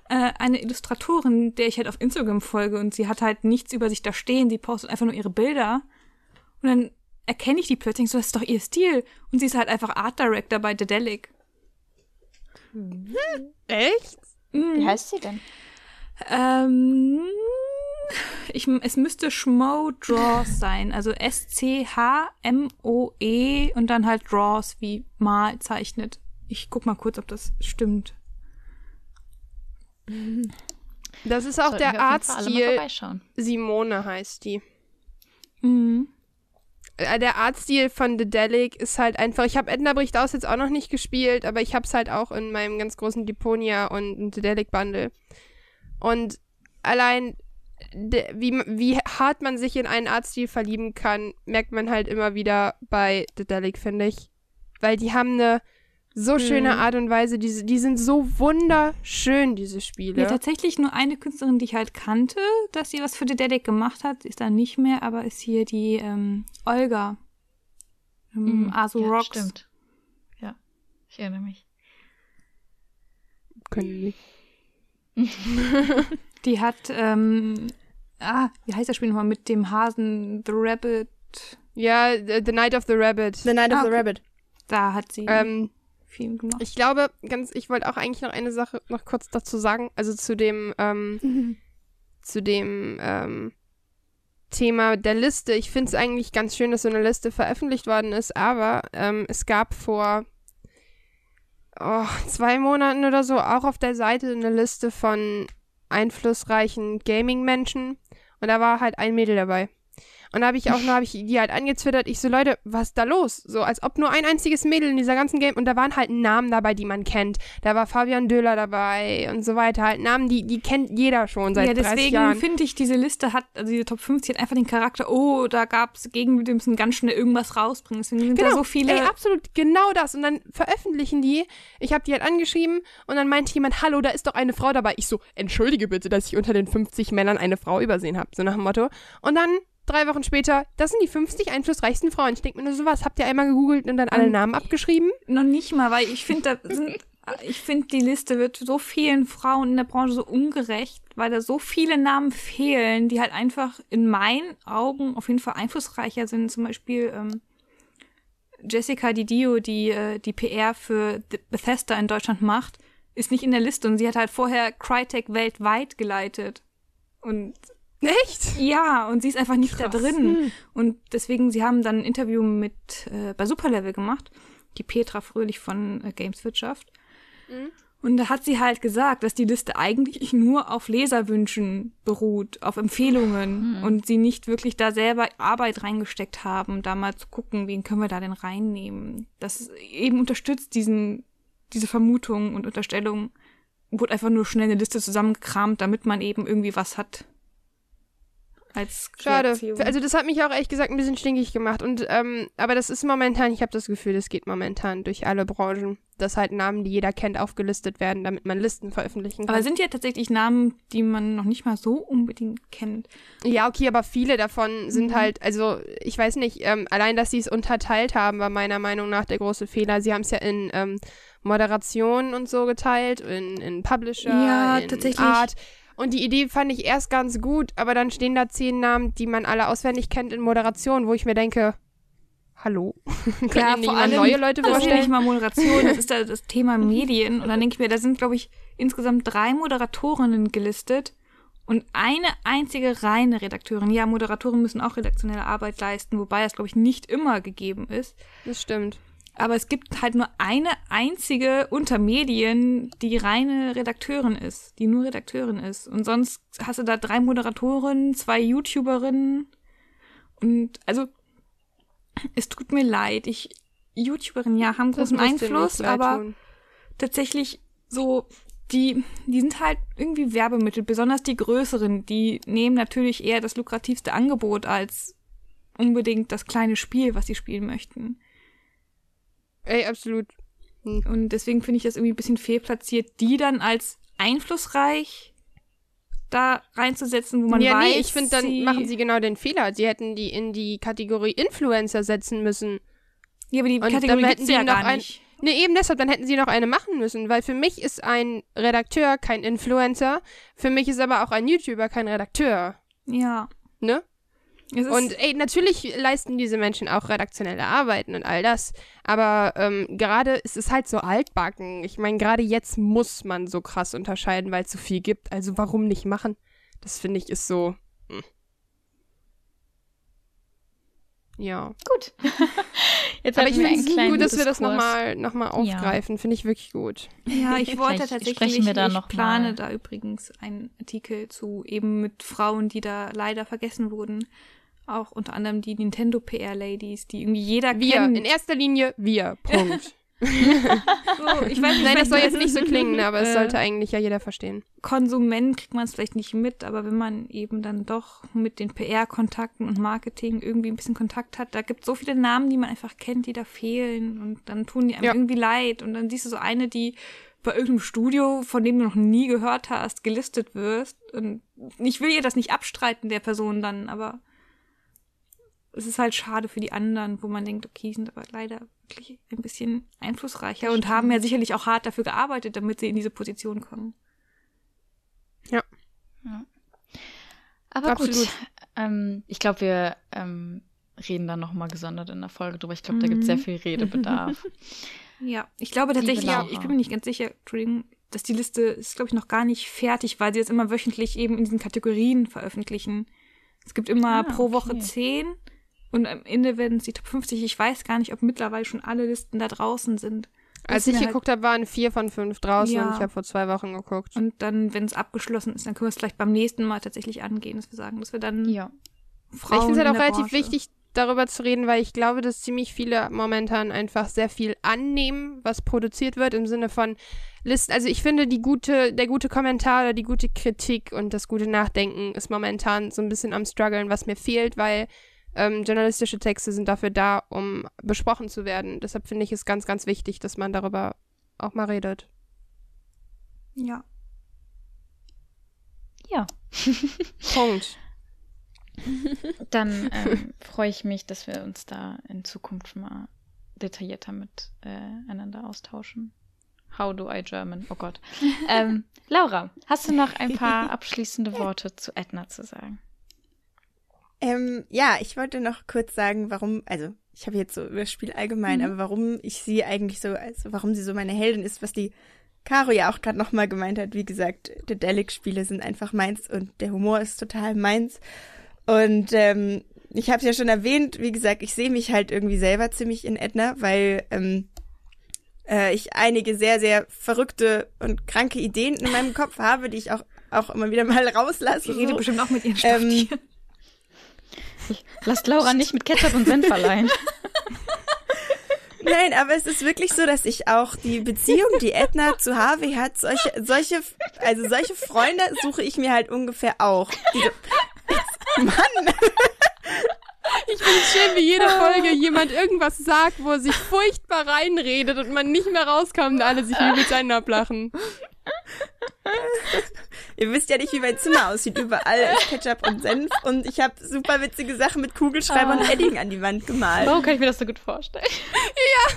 äh, eine Illustratorin, der ich halt auf Instagram folge und sie hat halt nichts über sich da stehen, sie postet einfach nur ihre Bilder und dann erkenne ich die plötzlich so, das ist doch ihr Stil und sie ist halt einfach Art Director bei Dedelic. Echt? Wie heißt sie denn? Ähm, ich, es müsste Schmo Draws sein. Also S-C-H-M-O-E und dann halt Draws wie mal zeichnet. Ich guck mal kurz, ob das stimmt. Das ist auch Sollten der Artstil. vorbeischauen. Simone heißt die. Mhm. Äh, Der Artstil von The Delic ist halt einfach. Ich habe Edna bricht aus jetzt auch noch nicht gespielt, aber ich habe es halt auch in meinem ganz großen Deponia und The Delic Bundle. Und allein de, wie, wie hart man sich in einen Artstil verlieben kann, merkt man halt immer wieder bei The Delic, finde ich. Weil die haben eine so schöne Art und Weise, die, die sind so wunderschön, diese Spiele. Ja, tatsächlich nur eine Künstlerin, die ich halt kannte, dass sie was für Dedelic gemacht hat, ist da nicht mehr, aber ist hier die ähm, Olga. Ähm, Asu ja, Rocks. Stimmt. Ja, ich erinnere mich. Können die. Die hat, ähm, ah, wie heißt das Spiel nochmal mit dem Hasen, The Rabbit? Ja, The The Night of the Rabbit. The Night of Ah, the okay. Rabbit. Da hat sie Ähm, viel gemacht. Ich glaube, ganz, ich wollte auch eigentlich noch eine Sache noch kurz dazu sagen, also zu dem, ähm, zu dem ähm, Thema der Liste. Ich finde es eigentlich ganz schön, dass so eine Liste veröffentlicht worden ist, aber ähm, es gab vor oh, zwei Monaten oder so auch auf der Seite eine Liste von einflussreichen Gaming-Menschen und da war halt ein Mädel dabei. Und da habe ich auch nur, habe ich die halt angezwittert. Ich so, Leute, was ist da los? So, als ob nur ein einziges Mädel in dieser ganzen Game. Und da waren halt Namen dabei, die man kennt. Da war Fabian Döhler dabei und so weiter. Halt Namen, die, die kennt jeder schon seit ja, 30 deswegen Jahren. finde ich, diese Liste hat, also diese Top 50 hat einfach den Charakter, oh, da gab es gegen, wir müssen ganz schnell irgendwas rausbringen. Deswegen sind da so viele. Ey, absolut, genau das. Und dann veröffentlichen die. Ich habe die halt angeschrieben und dann meinte jemand, hallo, da ist doch eine Frau dabei. Ich so, entschuldige bitte, dass ich unter den 50 Männern eine Frau übersehen habe. So nach dem Motto. Und dann drei Wochen später, das sind die 50 einflussreichsten Frauen. Ich denke mir nur so, was, habt ihr einmal gegoogelt und dann alle Namen abgeschrieben? Noch nicht mal, weil ich finde, da sind, ich finde, die Liste wird so vielen Frauen in der Branche so ungerecht, weil da so viele Namen fehlen, die halt einfach in meinen Augen auf jeden Fall einflussreicher sind. Zum Beispiel ähm, Jessica Didio, die äh, die PR für The- Bethesda in Deutschland macht, ist nicht in der Liste und sie hat halt vorher Crytek weltweit geleitet. Und Echt? Ja, und sie ist einfach nicht da drin. Und deswegen, sie haben dann ein Interview mit äh, bei Superlevel gemacht, die Petra Fröhlich von äh, Gameswirtschaft. Und da hat sie halt gesagt, dass die Liste eigentlich nur auf Leserwünschen beruht, auf Empfehlungen und sie nicht wirklich da selber Arbeit reingesteckt haben, da mal zu gucken, wen können wir da denn reinnehmen. Das eben unterstützt diesen, diese Vermutung und Unterstellung, wurde einfach nur schnell eine Liste zusammengekramt, damit man eben irgendwie was hat. Als Schade. Kreation. Also das hat mich auch ehrlich gesagt ein bisschen stinkig gemacht. Und ähm, aber das ist momentan, ich habe das Gefühl, das geht momentan durch alle Branchen, dass halt Namen, die jeder kennt, aufgelistet werden, damit man Listen veröffentlichen kann. Aber sind ja tatsächlich Namen, die man noch nicht mal so unbedingt kennt. ja, okay, aber viele davon sind halt, also ich weiß nicht, ähm, allein, dass sie es unterteilt haben, war meiner Meinung nach der große Fehler. Sie haben es ja in ähm, Moderation und so geteilt, in, in Publisher, Ja, in tatsächlich. Art. Und die Idee fand ich erst ganz gut, aber dann stehen da zehn Namen, die man alle auswendig kennt in Moderation, wo ich mir denke, hallo? Könnt ihr nicht mal neue Leute das ist ja vorstellen? nicht mal Moderation, das ist da das Thema Medien. Und dann denke ich mir, da sind, glaube ich, insgesamt drei Moderatorinnen gelistet und eine einzige reine Redakteurin. Ja, Moderatoren müssen auch redaktionelle Arbeit leisten, wobei das, glaube ich, nicht immer gegeben ist. Das stimmt. Aber es gibt halt nur eine einzige unter Medien, die reine Redakteurin ist, die nur Redakteurin ist. Und sonst hast du da drei Moderatoren, zwei YouTuberinnen. Und also, es tut mir leid. Ich, YouTuberinnen, ja, haben großen Einfluss, aber tun. tatsächlich so, die, die sind halt irgendwie Werbemittel, besonders die größeren, die nehmen natürlich eher das lukrativste Angebot als unbedingt das kleine Spiel, was sie spielen möchten. Ey, absolut. Und deswegen finde ich das irgendwie ein bisschen fehlplatziert, die dann als einflussreich da reinzusetzen, wo man ja, weiß, nee, ich finde, dann machen sie genau den Fehler. Sie hätten die in die Kategorie Influencer setzen müssen. Ja, aber die Und Kategorie hätten sie ja noch gar ein- nicht. Nee, eben deshalb, dann hätten sie noch eine machen müssen, weil für mich ist ein Redakteur kein Influencer, für mich ist aber auch ein YouTuber kein Redakteur, Ja. ne? Und ey, natürlich leisten diese Menschen auch redaktionelle Arbeiten und all das, aber ähm, gerade ist es halt so altbacken. Ich meine, gerade jetzt muss man so krass unterscheiden, weil es so viel gibt. Also warum nicht machen? Das finde ich ist so. hm. Ja. Gut. Jetzt Aber ich finde einen es kleinen gut, dass wir das nochmal noch mal Ja. aufgreifen. Finde ich wirklich gut. ja, ich wollte tatsächlich, sprechen wir da ich noch plane mal. da übrigens einen Artikel zu eben mit Frauen, die da leider vergessen wurden. Auch unter anderem die Nintendo PR-Ladies, die irgendwie jeder Wir, kennt. in erster Linie wir. Punkt. so, ich weiß nicht, Nein, das soll jetzt nicht so klingen, aber es äh, sollte eigentlich ja jeder verstehen. Konsument kriegt man es vielleicht nicht mit, aber wenn man eben dann doch mit den PR-Kontakten und Marketing irgendwie ein bisschen Kontakt hat, da gibt es so viele Namen, die man einfach kennt, die da fehlen und dann tun die einem Ja. irgendwie leid und dann siehst du so eine, die bei irgendeinem Studio, von dem du noch nie gehört hast, gelistet wirst und ich will ihr das nicht abstreiten, der Person dann, aber es ist halt schade für die anderen, wo man denkt, okay, die sind aber leider wirklich ein bisschen einflussreicher und haben ja sicherlich auch hart dafür gearbeitet, damit sie in diese Position kommen. Aber Absolut. gut. Ähm, ich glaube, wir ähm, reden da nochmal gesondert in der Folge drüber. Ich glaube, da gibt es sehr viel Redebedarf. Ja, ich glaube tatsächlich, Laura. ich bin mir nicht ganz sicher, Entschuldigung, dass die Liste ist, glaube ich, noch gar nicht fertig, weil sie jetzt immer wöchentlich eben in diesen Kategorien veröffentlichen. Es gibt immer Ah, pro okay. Woche zehn und am Ende werden es die Top 50. Ich weiß gar nicht, ob mittlerweile schon alle Listen da draußen sind. Als ich geguckt habe, waren vier von fünf draußen Ja. und ich habe vor zwei Wochen geguckt. Und dann, wenn es abgeschlossen ist, dann können wir es vielleicht beim nächsten Mal tatsächlich angehen, dass wir sagen, dass wir dann ja. Frauen ich finde es halt auch relativ Branche- wichtig, darüber zu reden, weil ich glaube, dass ziemlich viele momentan einfach sehr viel annehmen, was produziert wird, im Sinne von Listen. Also ich finde, die gute, der gute Kommentar oder die gute Kritik und das gute Nachdenken ist momentan so ein bisschen am struggeln, was mir fehlt, weil ähm, journalistische Texte sind dafür da, um besprochen zu werden. Deshalb finde ich es ganz, ganz wichtig, dass man darüber auch mal redet. Ja. Ja. Punkt. Dann ähm, freue ich mich, dass wir uns da in Zukunft mal detaillierter miteinander äh, austauschen. How do I German? Oh Gott. ähm, Laura, hast du noch ein paar abschließende Worte zu Edna zu sagen? Ähm, ja, ich wollte noch kurz sagen, warum, also ich habe jetzt so über das Spiel allgemein, aber warum ich sie eigentlich so, also warum sie so meine Heldin ist, was die Caro ja auch gerade nochmal gemeint hat, wie gesagt, Dedelic-Spiele sind einfach meins und der Humor ist total meins. Und ähm, ich habe es ja schon erwähnt, wie gesagt, ich sehe mich halt irgendwie selber ziemlich in Edna, weil ähm, äh, ich einige sehr, sehr verrückte und kranke Ideen in meinem Kopf habe, die ich auch, auch immer wieder mal rauslasse. Ich rede so. bestimmt auch mit ihren Ähm. Lasst Laura nicht mit Ketchup und Senf allein. Nein, aber es ist wirklich so, dass ich auch die Beziehung, die Edna zu Harvey hat, solche, solche, also solche Freunde suche ich mir halt ungefähr auch. Diese, Mann! Ich finde es schön, wie jede Folge jemand irgendwas sagt, wo er sich furchtbar reinredet und man nicht mehr rauskommt und alle sich übelst einen ablachen. Ihr wisst ja nicht, wie mein Zimmer aussieht. Überall ist Ketchup und Senf und ich habe super witzige Sachen mit Kugelschreiber und Edding an die Wand gemalt. Warum kann ich mir das so gut vorstellen? Ja,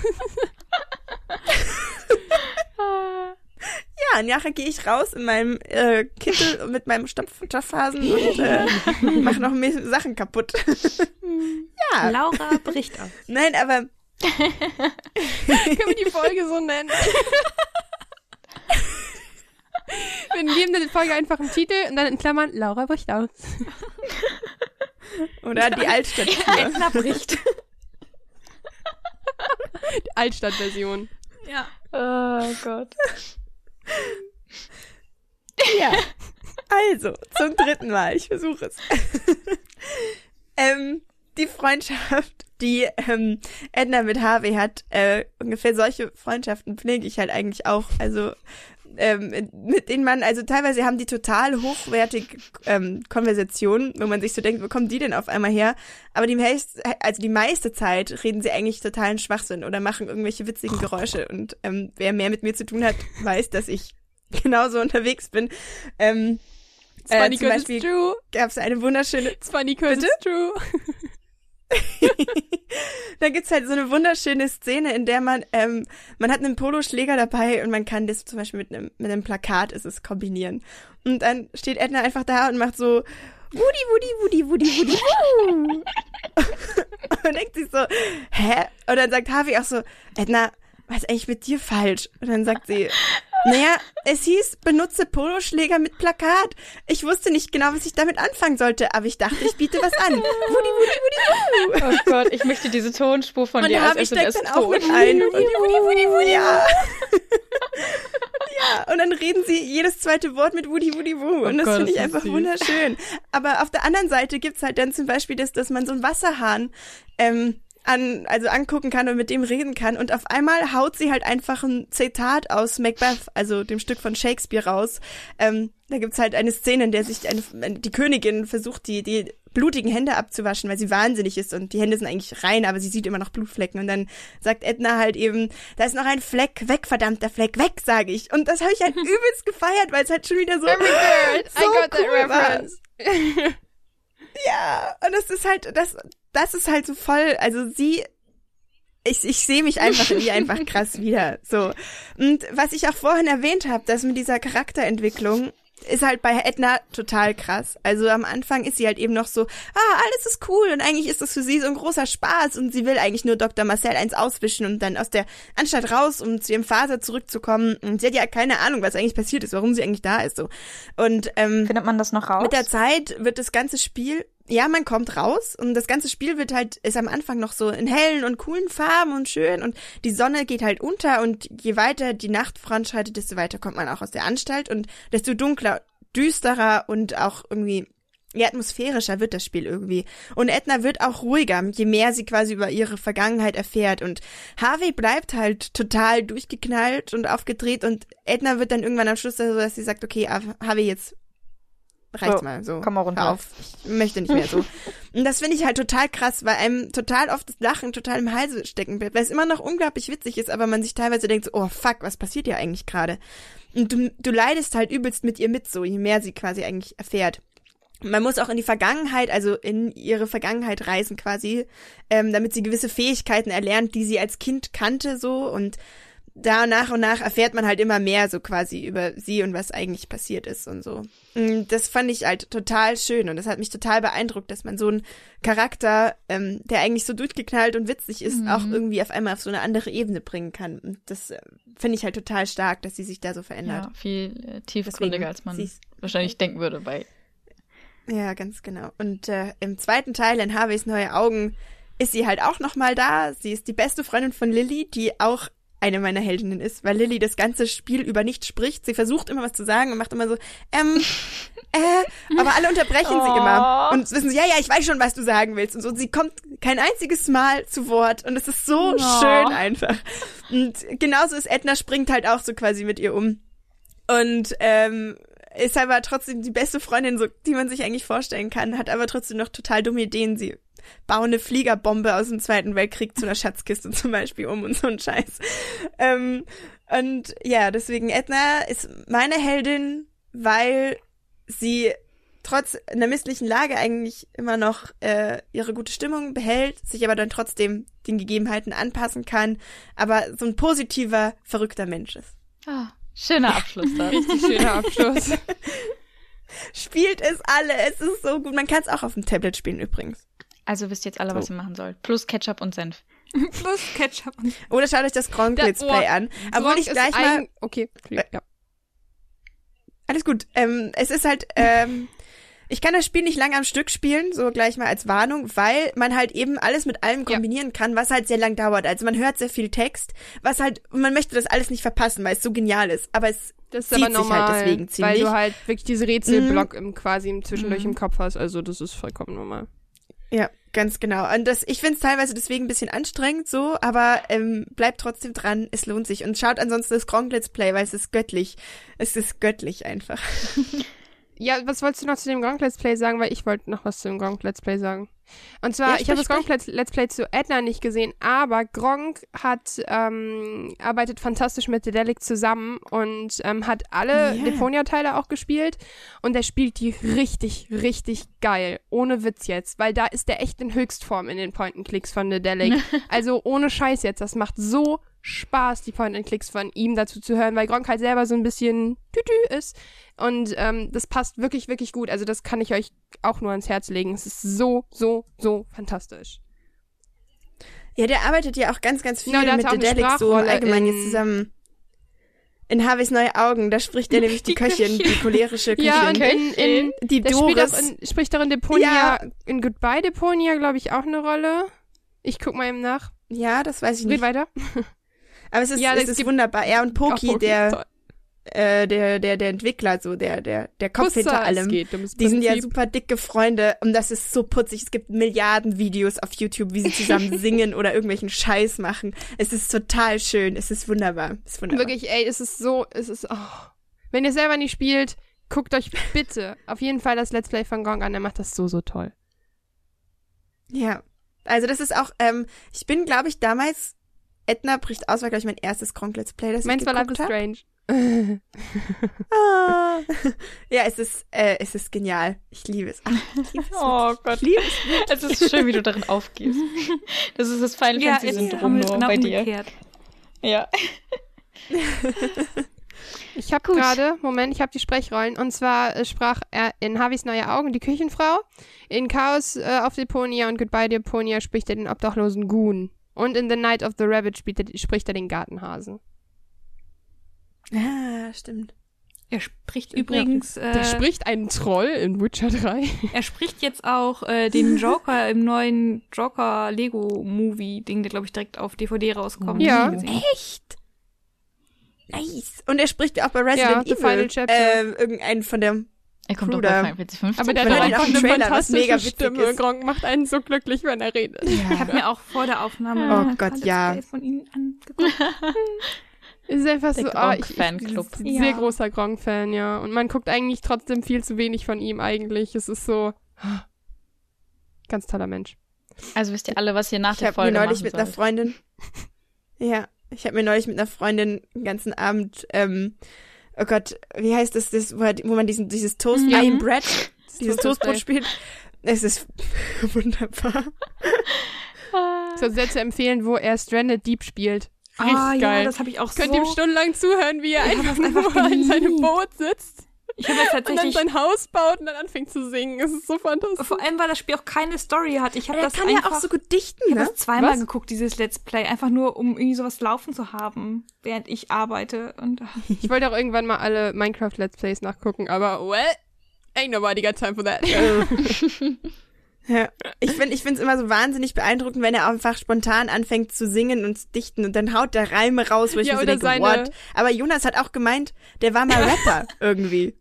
und nachher gehe ich raus in meinem äh, Kittel mit meinem Stopf Stoffhasen und äh, mache noch mehr Sachen kaputt. ja, Laura bricht aus. nein, aber Können wir die Folge so nennen? Wir geben der Folge einfach einen Titel und dann in Klammern Laura bricht aus. oder die Altstadttour. Edna bricht. Die Altstadtversion. Ja. Oh Gott. Ja. Also, zum dritten Mal. Ich versuche es. ähm, die Freundschaft, die ähm, Edna mit Harvey hat, äh, ungefähr solche Freundschaften pflege ich halt eigentlich auch. Also ähm, mit denen man, also teilweise haben die total hochwertige ähm, Konversationen, wo man sich so denkt, wo kommen die denn auf einmal her? Aber die meiste, also die meiste Zeit reden sie eigentlich totalen Schwachsinn oder machen irgendwelche witzigen Geräusche. Und ähm, wer mehr mit mir zu tun hat, weiß, dass ich genauso unterwegs bin. Ähm, It's funny zum 'cause Beispiel true. gab es eine wunderschöne It's funny Bitte? it's true. da gibt's halt so eine wunderschöne Szene, in der man, ähm, man hat einen Poloschläger dabei und man kann das zum Beispiel mit einem, mit einem Plakat ist es kombinieren. Und dann steht Edna einfach da und macht so Woody, Woody, Woody, Woody, Woody, Woo. und denkt sich so, hä? Und dann sagt Harvey auch so, Edna, was ist eigentlich mit dir falsch? Und dann sagt sie, naja, es hieß, benutze Poloschläger mit Plakat. Ich wusste nicht genau, was ich damit anfangen sollte, aber ich dachte, ich biete was an. Woody, Woody, Woody, Woo. Oh Gott, ich möchte diese Tonspur von Und dir als steckt SMS dann auch mit ein. Woody, Woody, Woody, Woody, ja. ja, und dann reden sie jedes zweite Wort mit Woody, Woody, Woo. Und das Gott, finde ich das einfach süß. wunderschön. Aber auf der anderen Seite gibt's halt dann zum Beispiel das, dass man so einen Wasserhahn ähm, an, also angucken kann und mit dem reden kann. Und auf einmal haut sie halt einfach ein Zitat aus Macbeth, also dem Stück von Shakespeare raus. Ähm, da gibt's halt eine Szene, in der sich eine, die Königin versucht, die, die blutigen Hände abzuwaschen, weil sie wahnsinnig ist und die Hände sind eigentlich rein, aber sie sieht immer noch Blutflecken. Und dann sagt Edna halt eben, da ist noch ein Fleck, weg, verdammter Fleck, weg, sage ich. Und das habe ich halt übelst gefeiert, weil es halt schon wieder so, I so got that cool war. Ja, und das ist halt, das, das ist halt so voll, also sie, ich, ich sehe mich einfach in ihr einfach krass wieder, so. Und was ich auch vorhin erwähnt habe, dass mit dieser Charakterentwicklung ist halt bei Edna total krass. Also am Anfang ist sie halt eben noch so, ah, alles ist cool und eigentlich ist das für sie so ein großer Spaß und sie will eigentlich nur Dr. Marcel eins auswischen und dann aus der Anstalt raus, um zu ihrem Vater zurückzukommen. Und sie hat ja keine Ahnung, was eigentlich passiert ist, warum sie eigentlich da ist, so. Und, ähm, Findet man das noch raus? mit der Zeit wird das ganze Spiel, ja, man kommt raus und das ganze Spiel wird halt, ist am Anfang noch so in hellen und coolen Farben und schön und die Sonne geht halt unter und je weiter die Nacht voranschreitet, desto weiter kommt man auch aus der Anstalt und desto dunkler, düsterer und auch irgendwie ja, atmosphärischer wird das Spiel irgendwie. Und Edna wird auch ruhiger, je mehr sie quasi über ihre Vergangenheit erfährt. Und Harvey bleibt halt total durchgeknallt und aufgedreht und Edna wird dann irgendwann am Schluss so, dass sie sagt, okay, Harvey, jetzt reicht's So, mal so. komm mal runter. Auf, ich möchte nicht mehr so. Und das finde ich halt total krass, weil einem total oft das Lachen total im Halse stecken bleibt, weil es immer noch unglaublich witzig ist, aber man sich teilweise denkt so, oh fuck, was passiert hier eigentlich gerade? Und du, du leidest halt übelst mit ihr mit, so je mehr sie quasi eigentlich erfährt. Man muss auch in die Vergangenheit, also in ihre Vergangenheit reisen quasi, ähm, damit sie gewisse Fähigkeiten erlernt, die sie als Kind kannte so und da nach und nach erfährt man halt immer mehr so quasi über sie und was eigentlich passiert ist und so. Und das fand ich halt total schön und das hat mich total beeindruckt, dass man so einen Charakter, ähm, der eigentlich so durchgeknallt und witzig ist, Mhm. auch irgendwie auf einmal auf so eine andere Ebene bringen kann. Und das äh, finde ich halt total stark, dass sie sich da so verändert. Ja, viel äh, tiefgründiger, als man wahrscheinlich denken würde bei. Ja, ganz genau. Und äh, im zweiten Teil in Harveys neue Augen ist sie halt auch noch mal da. Sie ist die beste Freundin von Lilly, die auch eine meiner Heldinnen ist, weil Lilly das ganze Spiel über nicht spricht. Sie versucht immer was zu sagen und macht immer so, ähm, äh, aber alle unterbrechen sie immer. Und wissen sie, ja, ja, ich weiß schon, was du sagen willst. Und so, sie kommt kein einziges Mal zu Wort und es ist so Oh. schön einfach. Und genauso ist Edna springt halt auch so quasi mit ihr um. Und ähm, ist aber trotzdem die beste Freundin, so, die man sich eigentlich vorstellen kann, hat aber trotzdem noch total dumme Ideen. Sie bauen eine Fliegerbombe aus dem Zweiten Weltkrieg zu einer Schatzkiste zum Beispiel um und so ein Scheiß. Ähm, und ja, deswegen Edna ist meine Heldin, weil sie trotz einer misslichen Lage eigentlich immer noch äh, ihre gute Stimmung behält, sich aber dann trotzdem den Gegebenheiten anpassen kann, aber so ein positiver, verrückter Mensch ist. Ah, schöner Abschluss da. Richtig schöner Abschluss. Spielt es alle, es ist so gut. Man kann es auch auf dem Tablet spielen übrigens. Also wisst jetzt alle, was ihr machen sollt. Plus Ketchup und Senf. Plus Ketchup und Oder schaut euch das Gronk Let's Play oh, an. Obwohl Gronk ich gleich mal ein- Okay, ja. Alles gut. Ähm, es ist halt, ähm, ich kann das Spiel nicht lange am Stück spielen, so gleich mal als Warnung, weil man halt eben alles mit allem Ja. kombinieren kann, was halt sehr lang dauert. Also man hört sehr viel Text, was halt, und man möchte das alles nicht verpassen, weil es so genial ist. Aber es, Das ist Zieht aber sich halt normal, deswegen weil ziemlich. du halt wirklich diese Rätselblock im quasi im zwischendurch im Kopf hast. Also das ist vollkommen normal. ja, ganz genau. Und das, ich finde es teilweise deswegen ein bisschen anstrengend so, aber ähm, bleibt trotzdem dran, es lohnt sich. Und schaut ansonsten das Gronk Let's Play, weil es ist göttlich. Es ist göttlich einfach. Ja, was wolltest du noch zu dem Gronk Let's Play sagen? Weil ich wollte noch was zu dem Gronk Let's Play sagen. Und zwar, Ja, ich habe sprich, das Gronk Let's, Let's Play zu Edna nicht gesehen, aber Gronk hat ähm, arbeitet fantastisch mit Dedelic zusammen und ähm, hat alle Ja. Deponia-Teile auch gespielt und der spielt die richtig, richtig geil. Ohne Witz jetzt, weil da ist der echt in Höchstform in den Point-and-Clicks von Dedelic. also ohne Scheiß jetzt, das macht so Spaß, die Point-and-Clicks von ihm dazu zu hören, weil Gronk halt selber so ein bisschen tütü ist. Und ähm, das passt wirklich, wirklich gut. Also das kann ich euch auch nur ans Herz legen. Es ist so, so, so fantastisch. Ja, der arbeitet ja auch ganz, ganz viel Genau, der hat mit Dedelic so allgemein in- jetzt zusammen. In Harveys neue Augen, da spricht er nämlich die, Die Köchin, Köchin. die cholerische Köchin. Ja, und in, in die der spielt Doris. auch in, spricht auch in Deponia, Ja. in Goodbye Deponia, glaube ich, auch eine Rolle. Ich guck mal eben nach. ja, das weiß ich Red nicht. weiter. Aber es ist, Ja, es ist wunderbar. Er und Poki, Poki der, äh, der, der, der Entwickler, so der, der, der Kopf Wusste, hinter allem. geht Die sind ja super dicke Freunde und das ist so putzig. Es gibt Milliarden Videos auf YouTube, wie sie zusammen singen oder irgendwelchen Scheiß machen. Es ist total schön. Es ist wunderbar. Es ist wunderbar. Wirklich, ey, es ist so, es ist, oh. Wenn ihr selber nicht spielt, guckt euch bitte auf jeden Fall das Let's Play von Gong an, der macht das so, so toll. Ja. Also das ist auch, ähm, ich bin, glaube ich, damals, Edna bricht aus, war, glaube ich, mein erstes Gronk Let's Play, das Meins ich war Life is geguckt. Strange. Ah. Ja, es ist, äh, es ist genial. Ich liebe es. Ach, ich liebe es. Oh. Gott. Ich liebe es. Es ist schön, wie du darin aufgehst. Das ist das Final Ja, Fantasy jetzt haben Syndrom wir es nur genau bei dir. umgekehrt. Ja. Ich habe gerade, Moment, ich habe die Sprechrollen. Und zwar äh, sprach er in Harveys neue Augen die Küchenfrau. In Chaos äh, auf Deponia und Goodbye Deponia spricht er den obdachlosen Goon. Und in The Night of the Rabbit spielt er, spricht er den Gartenhasen. Ah, stimmt. Er spricht übrigens, Der äh, spricht einen Troll in Witcher 3. er spricht jetzt auch äh, den Joker im neuen Joker Lego Movie Ding, der glaube ich direkt auf DVD rauskommt. Ja. Echt? Nice. Und er spricht auch bei Ja, Resident The Evil. Final Chapter. Ähm, irgendeinen von der Er kommt doch Bruder. bei Final Fantasy 15. Aber der hat einfach eine Trailer, fantastische witzig Stimme. ist. Gronk macht einen so glücklich, wenn er redet. Ich habe mir auch vor der Aufnahme Oh ein paar Gott, ja. Von ihnen angeguckt. Es ist einfach Der so, ah, ich, ich Gronk-Fanclub. sehr Ja. großer Gronk-Fan, ja. Und man guckt eigentlich trotzdem viel zu wenig von ihm eigentlich. Es ist so, ganz toller Mensch. Also wisst ihr alle, was ihr nach Ich der habe mir Folge neulich mit einer sollt. Freundin. Ja, ich habe mir neulich mit einer Freundin den ganzen Abend, ähm, oh Gott, wie heißt das, das wo, wo man diesen, dieses Toast Ja. I am Bread, dieses Toastbrot. Spielt. Es ist wunderbar. So sehr zu empfehlen, wo er Stranded Deep spielt. Richtig ah, geil. ja, das habe ich auch Könnt so. ihr ihm stundenlang zuhören, wie er einfach, einfach nur in seinem. Boot sitzt ich habe jetzt und dann tatsächlich sein Haus baut und dann anfängt zu singen. Es ist so fantastisch. vor allem, weil das Spiel auch keine Story hat. Ich habe Der das kann einfach ja auch so gut dichten, Ich habe ne? das zweimal Was? geguckt, dieses Let's Play, einfach nur, um irgendwie sowas laufen zu haben, während ich arbeite. Und Ich wollte auch irgendwann mal alle Minecraft Let's Plays nachgucken, aber well, ain't nobody got time for that. Ja. Ich finde ich find's immer so wahnsinnig beeindruckend, wenn er einfach spontan anfängt zu singen und zu dichten und dann haut der Reime raus, wo ich Ja, mir so denke, seine- what? Aber Jonas hat auch gemeint, der war mal Rapper irgendwie.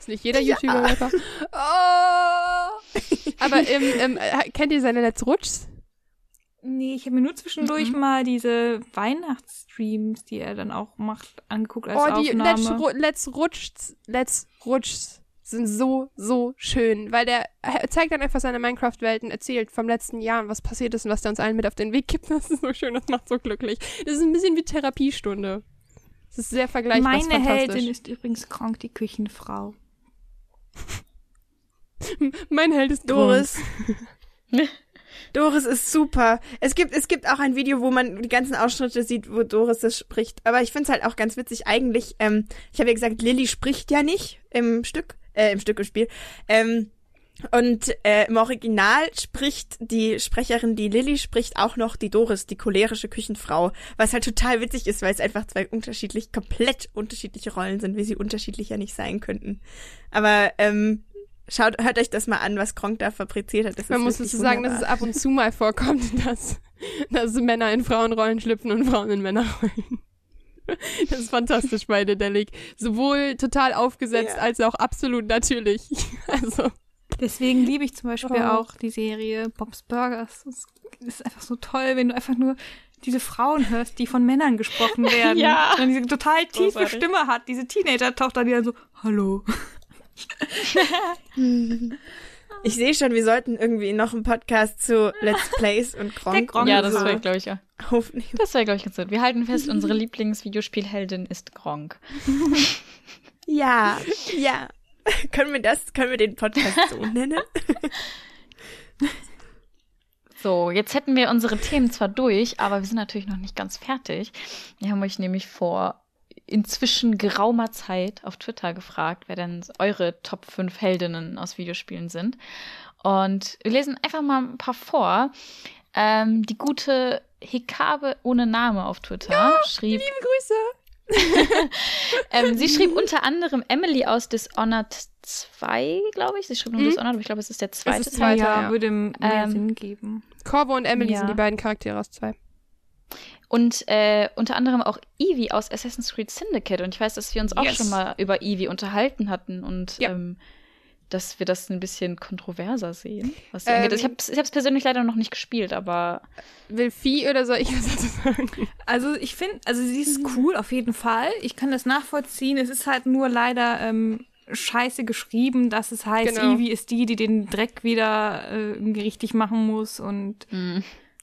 Ist nicht jeder YouTuber Rapper. Oh. Aber im, im, äh, kennt ihr seine Let's Rutschs? nee, ich habe mir nur zwischendurch mal diese Weihnachtsstreams, die er dann auch macht, angeguckt als Oh, die Let's. Ru- Let's Rutschs, Let's Rutschs sind so, so schön, weil der er zeigt dann einfach seine Minecraft-Welten, erzählt vom letzten Jahr und was passiert ist und was der uns allen mit auf den Weg gibt. Das ist so schön, das macht so glücklich. Das ist ein bisschen wie Therapiestunde. Das ist sehr vergleichbar. Meine. Heldin ist übrigens krank, die Küchenfrau. Mein Held ist Doris. Doris ist super. Es gibt, es gibt auch ein Video, wo man die ganzen Ausschnitte sieht, wo Doris das spricht. Aber ich find's halt auch ganz witzig. Eigentlich, ähm, ich habe ja gesagt, Lilly spricht ja nicht im Stück, äh, im Stück im Spiel. Ähm, und äh, im Original spricht die Sprecherin, die Lilly spricht, auch noch die Doris, die cholerische Küchenfrau, was halt total witzig ist, weil es einfach zwei unterschiedlich, komplett unterschiedliche Rollen sind, wie sie unterschiedlicher nicht sein könnten. Aber ähm, schaut, hört euch das mal an, was Kronk da fabriziert hat. Das Man muss dazu sagen, dass es ab und zu mal vorkommt, dass, dass Männer in Frauenrollen schlüpfen und Frauen in Männerrollen. Das ist fantastisch bei Dedelic. Sowohl total aufgesetzt Ja. als auch absolut natürlich. Also, Deswegen liebe ich zum Beispiel Oh. auch die Serie Bob's Burgers. Es ist einfach so toll, wenn du einfach nur diese Frauen hörst, die von Männern gesprochen werden. Ja. Und diese total tiefe Großartig. Stimme hat, diese Teenager-Tochter, die dann so, hallo. Ich sehe schon, wir sollten irgendwie noch einen Podcast zu Let's Plays und Kronk, Gronk Ja, das wäre, glaube ich, ja. aufnehmen. Das wäre, glaube ich, ganz gut. Wir halten fest, unsere Lieblingsvideospielheldin ist Gronk. Ja, ja. können wir das, können wir den Podcast so nennen? So, jetzt hätten wir unsere Themen zwar durch, aber wir sind natürlich noch nicht ganz fertig. Wir haben euch nämlich vor inzwischen geraumer Zeit auf Twitter gefragt, wer denn eure Top 5 Heldinnen aus Videospielen sind. Und wir lesen einfach mal ein paar vor. Ähm, die gute Hikabe ohne Name auf Twitter schrieb, Grüße. ähm, sie schrieb unter anderem Emily aus Dishonored 2, glaube ich. Sie schrieb nur Mhm. Dishonored, aber ich glaube, es ist der zweite ist Teil. zweiter, ja, ja. würde mehr Ähm, Sinn geben. Corvo und Emily Ja. sind die beiden Charaktere aus zwei. Und äh, unter anderem auch Evie aus Assassin's Creed Syndicate. Und ich weiß, dass wir uns auch Yes. schon mal über Evie unterhalten hatten und Ja. ähm, dass wir das ein bisschen kontroverser sehen. Was sie Ähm, angeht. Ich habe es ich persönlich leider noch nicht gespielt, aber Will Vieh oder soll ich was dazu sagen? Also ich finde, also sie ist cool auf jeden Fall. Ich kann das nachvollziehen. Es ist halt nur leider ähm, scheiße geschrieben, dass es heißt, Genau. Evie ist die, die den Dreck wieder äh, richtig machen muss und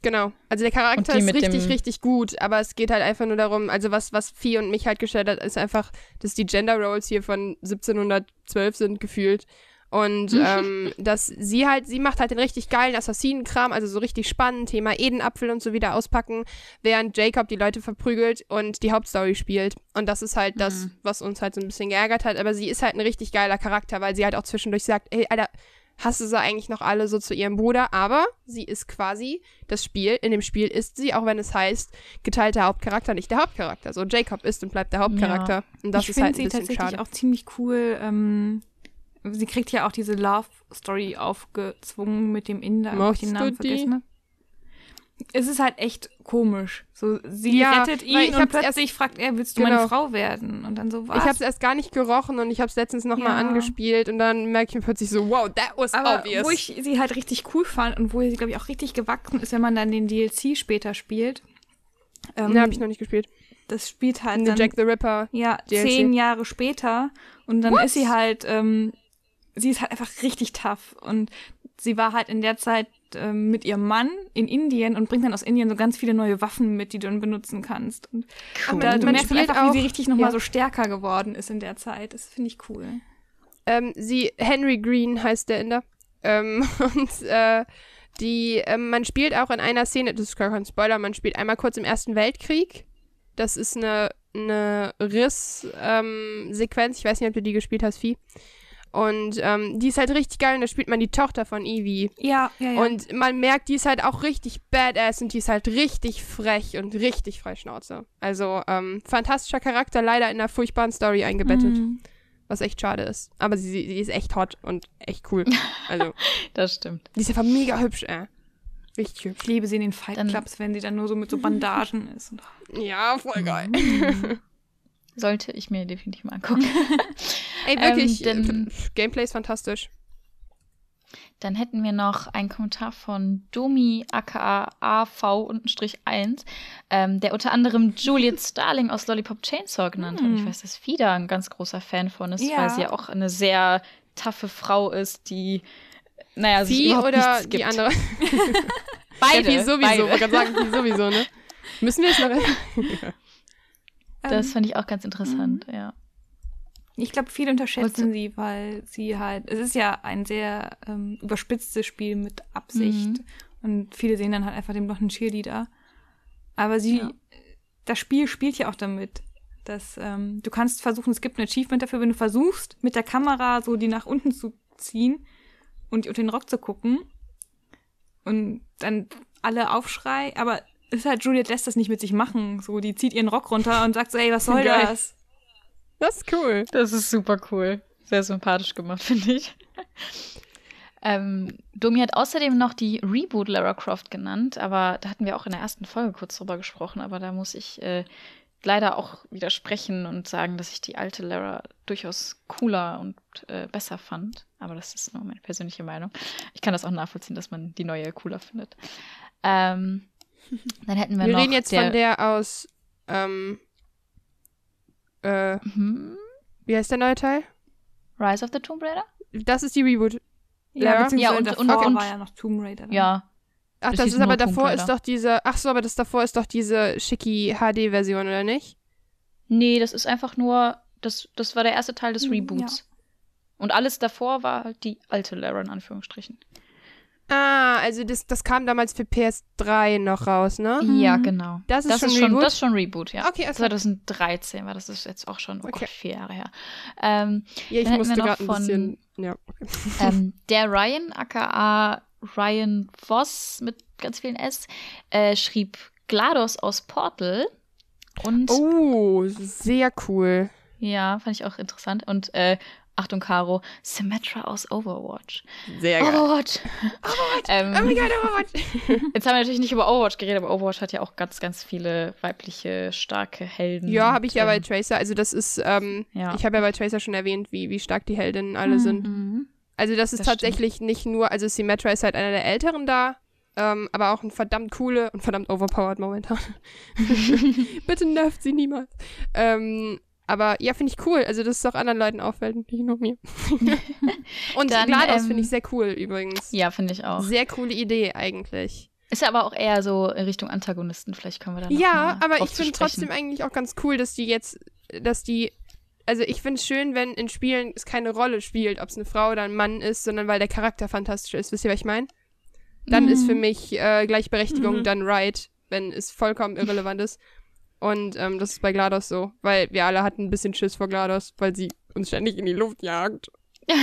Genau. Also der Charakter ist richtig, richtig gut, aber es geht halt einfach nur darum, also was, was Vieh und mich halt gestellt hat, ist einfach, dass die Gender Roles hier von 1712 sind gefühlt. Und ähm, dass sie halt, sie macht halt den richtig geilen Assassinenkram, also so richtig spannend, Thema Edenapfel und so wieder auspacken, während Jacob die Leute verprügelt und die Hauptstory spielt. Und das ist halt das, was uns halt so ein bisschen geärgert hat. Aber sie ist halt ein richtig geiler Charakter, weil sie halt auch zwischendurch sagt, ey, Alter, hasse sie eigentlich noch alle so zu ihrem Bruder, aber sie ist quasi das Spiel, in dem Spiel ist sie, auch wenn es heißt, geteilter Hauptcharakter, nicht der Hauptcharakter. So, Jacob ist und bleibt der Hauptcharakter. Und das ich ist finde halt ein sie bisschen tatsächlich schade. auch ziemlich cool. Ähm, sie kriegt ja auch diese Love-Story aufgezwungen mit dem Inder, wo ich den Mochtest Namen vergessen habe. Es ist halt echt komisch. So, sie Ja, rettet ihn ich und plötzlich fragt er, willst du Genau. meine Frau werden? Und dann so, was? Ich habe es erst gar nicht gerochen und ich habe es letztens nochmal Ja. angespielt und dann merke ich mir plötzlich so, wow, that was Aber obvious. wo ich sie halt richtig cool fand und wo sie, glaube ich, auch richtig gewachsen ist, wenn man dann den DLC später spielt. Ähm, ne, habe ich noch nicht gespielt. das spielt halt dann, Jack the Ripper. ja, DLC. zehn Jahre später. Und dann ist sie halt, ähm, sie ist halt einfach richtig tough. Und sie war halt in der Zeit ähm, mit ihrem Mann in Indien und bringt dann aus Indien so ganz viele neue Waffen mit, die du dann benutzen kannst. Und Cool. da, du Man merkst einfach, auch- wie sie richtig nochmal ja. so stärker geworden ist in der Zeit. Das finde ich cool. Ähm, sie, Henry Green heißt der Inder. Ähm, und äh, Die, ähm, man spielt auch in einer Szene, das ist gar kein Spoiler, man spielt einmal kurz im Ersten Weltkrieg. Das ist eine, eine Riss-Sequenz. ich weiß nicht, ob du die gespielt hast, Vieh. Und ähm, die ist halt richtig geil und da spielt man die Tochter von Evie. Ja, ja, ja. Und man merkt, die ist halt auch richtig badass und die ist halt richtig frech und richtig Freischnauze. Also, ähm, fantastischer Charakter, leider in einer furchtbaren Story eingebettet. Mhm. Was echt schade ist. Aber sie, sie ist echt hot und echt cool. Also, Das stimmt. die ist einfach mega hübsch, ey. Richtig hübsch. Ich liebe sie in den Fight Clubs, wenn sie dann nur so mit so Bandagen ist. Ja, voll geil. Sollte ich mir definitiv mal angucken. Ey, wirklich, Ähm, äh, denn- f- Gameplay ist fantastisch. Dann hätten wir noch einen Kommentar von Domi aka AV-1, ähm, der unter anderem Juliet Starling aus Lollipop Chainsaw genannt hat. Ich weiß, dass Fida ein ganz großer Fan von ist, Ja. weil sie ja auch eine sehr taffe Frau ist, die, naja, Sie oder die andere? Beide. Ja, die sowieso. beide. Ich wollte gerade sagen, die sowieso, ne? Müssen wir jetzt noch. Das ähm, fand ich auch ganz interessant, ja. ich glaube, viele unterschätzen sie, weil sie halt, es ist ja ein sehr ähm, überspitztes Spiel mit Absicht. Mhm. Und viele sehen dann halt einfach den blonden Cheerleader. Aber sie, Ja. das Spiel spielt ja auch damit, dass ähm, du kannst versuchen, es gibt ein Achievement dafür, wenn du versuchst, mit der Kamera so die nach unten zu ziehen und unter den Rock zu gucken. Und dann alle Aufschrei, aber ist halt, Juliet lässt das nicht mit sich machen. So, die zieht ihren Rock runter und sagt so, ey, was soll Geil. das? Das ist cool. Das ist super cool. Sehr sympathisch gemacht, finde ich. ähm, Domi hat außerdem noch die Reboot Lara Croft genannt, aber da hatten wir auch in der ersten Folge kurz drüber gesprochen, aber da muss ich äh, leider auch widersprechen und sagen, dass ich die alte Lara durchaus cooler und äh, besser fand. Aber das ist nur meine persönliche Meinung. Ich kann das auch nachvollziehen, dass man die neue cooler findet. Ähm, dann hätten wir, Wir noch reden jetzt von der aus, ähm, äh, Mhm. wie heißt der neue Teil? Rise of the Tomb Raider? Das ist die Reboot. Ja, Ja. beziehungsweise Ja, und- davor und- war ja noch Tomb Raider. dann. Ja, Ach, Das das ist aber davor ist doch diese, ach so, aber das davor ist doch diese schicki HD-Version, oder nicht? Nee, das ist einfach nur, das, das war der erste Teil des Mhm, Reboots. Und alles davor war halt die alte Lara in Anführungsstrichen. Ah, also das, das kam damals für PS3 noch raus, ne? Ja, Mhm. genau. Das ist Das schon ist schon, Reboot? das ist schon Reboot, ja. Okay, also, 2013 war das, ist jetzt auch schon, oh Okay. Gott, vier Jahre her. Ähm, ja, ich musste gerade ein von- bisschen, ja. Okay. ähm, der Ryan, aka Ryan Voss mit ganz vielen S, äh, schrieb GLaDOS aus Portal. Und Oh, sehr cool. ja, fand ich auch interessant. Und äh, Achtung, Caro, Symmetra aus Overwatch. Sehr Overwatch! ähm, Oh mein Gott, Overwatch. Jetzt haben wir natürlich nicht über Overwatch geredet, aber Overwatch hat ja auch ganz, ganz viele weibliche, starke Helden. Ja, habe ich ja Und, bei ähm, Tracer. Also das ist, ähm, Ja. ich habe ja bei Tracer schon erwähnt, wie, wie stark die Heldinnen alle sind. Mhm. Also das ist Das tatsächlich nicht nur, also Symmetra ist halt einer der älteren da, ähm, aber auch ein verdammt coole und verdammt overpowered momentan. Bitte nervt sie niemals. Ähm, aber ja, finde ich cool. Also das ist auch anderen Leuten auffällt, nicht nur mir. und Dann, GLaDOS ähm, finde ich sehr cool übrigens. Ja, finde ich auch. Sehr coole Idee eigentlich. Ist ja aber auch eher so in Richtung Antagonisten. Vielleicht kommen wir da noch Ja, aber ich finde trotzdem eigentlich auch ganz cool, dass die jetzt, dass die, also ich finde es schön, wenn in Spielen es keine Rolle spielt, ob es eine Frau oder ein Mann ist, sondern weil der Charakter fantastisch ist. Wisst ihr, was ich meine? Dann ist für mich äh, Gleichberechtigung Mhm. dann right, wenn es vollkommen irrelevant ist. Und ähm, das ist bei GLaDOS so, weil wir alle hatten ein bisschen Schiss vor GLaDOS, weil sie uns ständig in die Luft jagt.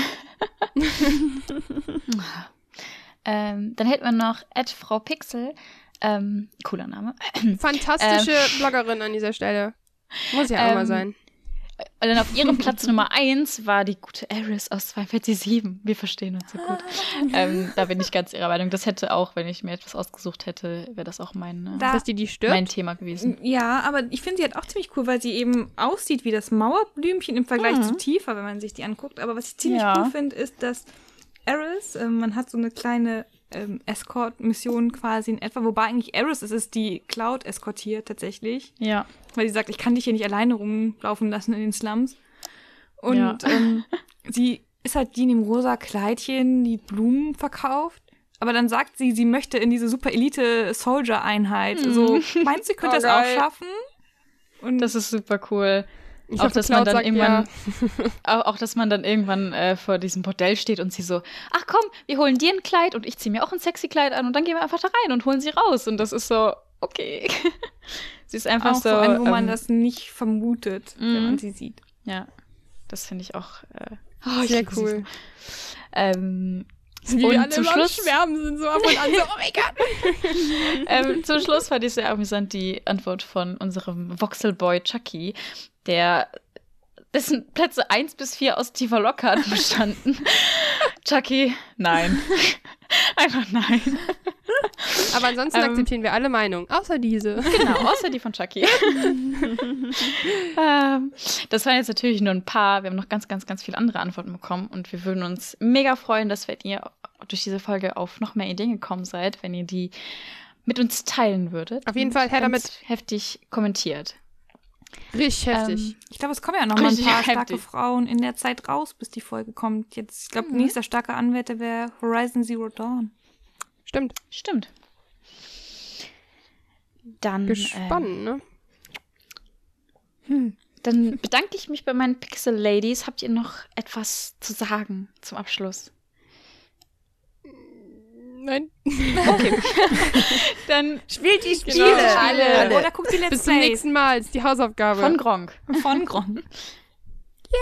Ähm, dann hätten wir noch Ed Frau Pixel. Ähm, cooler Name. Fantastische Bloggerin an dieser Stelle. Muss ja auch Ähm, mal sein. Und dann auf ihrem Platz Nummer 1 war die gute Eris aus 247. Wir verstehen uns so gut. ähm, da bin ich ganz ihrer Meinung. Das hätte auch, wenn ich mir etwas ausgesucht hätte, wäre das auch mein, äh, Da- Dass die die stirbt? mein Thema gewesen. Ja, aber ich finde sie halt auch ziemlich cool, weil sie eben aussieht wie das Mauerblümchen im Vergleich Mhm. zu Tifa, wenn man sich die anguckt. Aber was ich ziemlich Ja. cool finde, ist, dass Eris, ähm, man hat so eine kleine ähm, Escort-Mission quasi in etwa, wobei eigentlich Eris ist es, die Cloud eskortiert tatsächlich. Ja. Weil sie sagt, ich kann dich hier nicht alleine rumlaufen lassen in den Slums. Und Ja. ähm, sie ist halt die in dem rosa Kleidchen, die Blumen verkauft. Aber dann sagt sie, sie möchte in diese super Elite-Soldier-Einheit. Mhm. So, meinst du, sie könnte Oh, das auch geil. schaffen? Und Das ist super cool. Ich auch, dass man dann irgendwann, ja. auch, auch, dass man dann irgendwann äh, vor diesem Bordell steht und sie so, ach komm, wir holen dir ein Kleid und ich ziehe mir auch ein sexy Kleid an und dann gehen wir einfach da rein und holen sie raus. Und das ist so, okay. sie ist einfach Auch so. so ein, wo man ähm, das nicht vermutet, wenn Mhm. man sie sieht. Ja, das finde ich auch. Äh, oh, ich Sehr sie cool. Ähm, Wie Und alle zum Schluss- Schwärmen sind so ab und an so, oh mein Gott. ähm, zum Schluss fand ich sehr amüsant die Antwort von unserem Voxelboy Chucky, der dessen Plätze 1 bis 4 aus tiefer Lockhart bestanden. Chucky, nein. Einfach nein. Aber ansonsten Ähm. akzeptieren wir alle Meinungen, außer diese. Genau, außer die von Chucky. ähm, das waren jetzt natürlich nur ein paar. Wir haben noch ganz, ganz, ganz viele andere Antworten bekommen und wir würden uns mega freuen, dass wenn ihr durch diese Folge auf noch mehr Ideen gekommen seid, wenn ihr die mit uns teilen würdet. Auf jeden Fall her damit. Heftig kommentiert. Richtig heftig. Ähm, Ich glaube, es kommen ja noch mal ein paar starke heftig. Frauen in der Zeit raus, bis die Folge kommt. Jetzt, ich glaube, Mhm. nächster starker Anwärter wäre Horizon Zero Dawn. Stimmt. Stimmt. Dann, Gespannt, ne? ähm, dann bedanke ich mich bei meinen Pixel Ladies. Habt ihr noch etwas zu sagen zum Abschluss? Nein. Dann Spielt die Genau. Spiele. Alle. Oder guckt die Let's Bis zum Plays nächsten Mal. Das ist die Hausaufgabe. von Gronk. von Gron.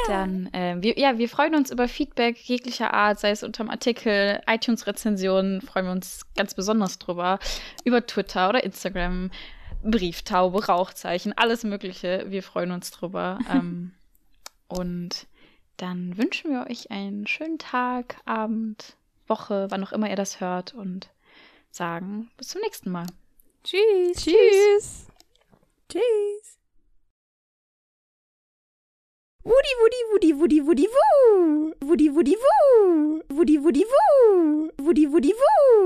Dann, ähm, wir, ja, wir freuen uns über Feedback jeglicher Art, sei es unterm Artikel, iTunes-Rezensionen, freuen wir uns ganz besonders drüber. Über Twitter oder Instagram, Brieftaube, Rauchzeichen, alles Mögliche. Wir freuen uns drüber. ähm, und dann wünschen wir euch einen schönen Tag, Abend, Woche, wann auch immer ihr das hört und sagen bis zum nächsten Mal. Tschüss. Tschüss. Tschüss. Woody, Woody, Woody, Woody, Woody, Woo. Woody, Woody, Woo. Woody, Woody, Woo. Woody, Woody, Woo.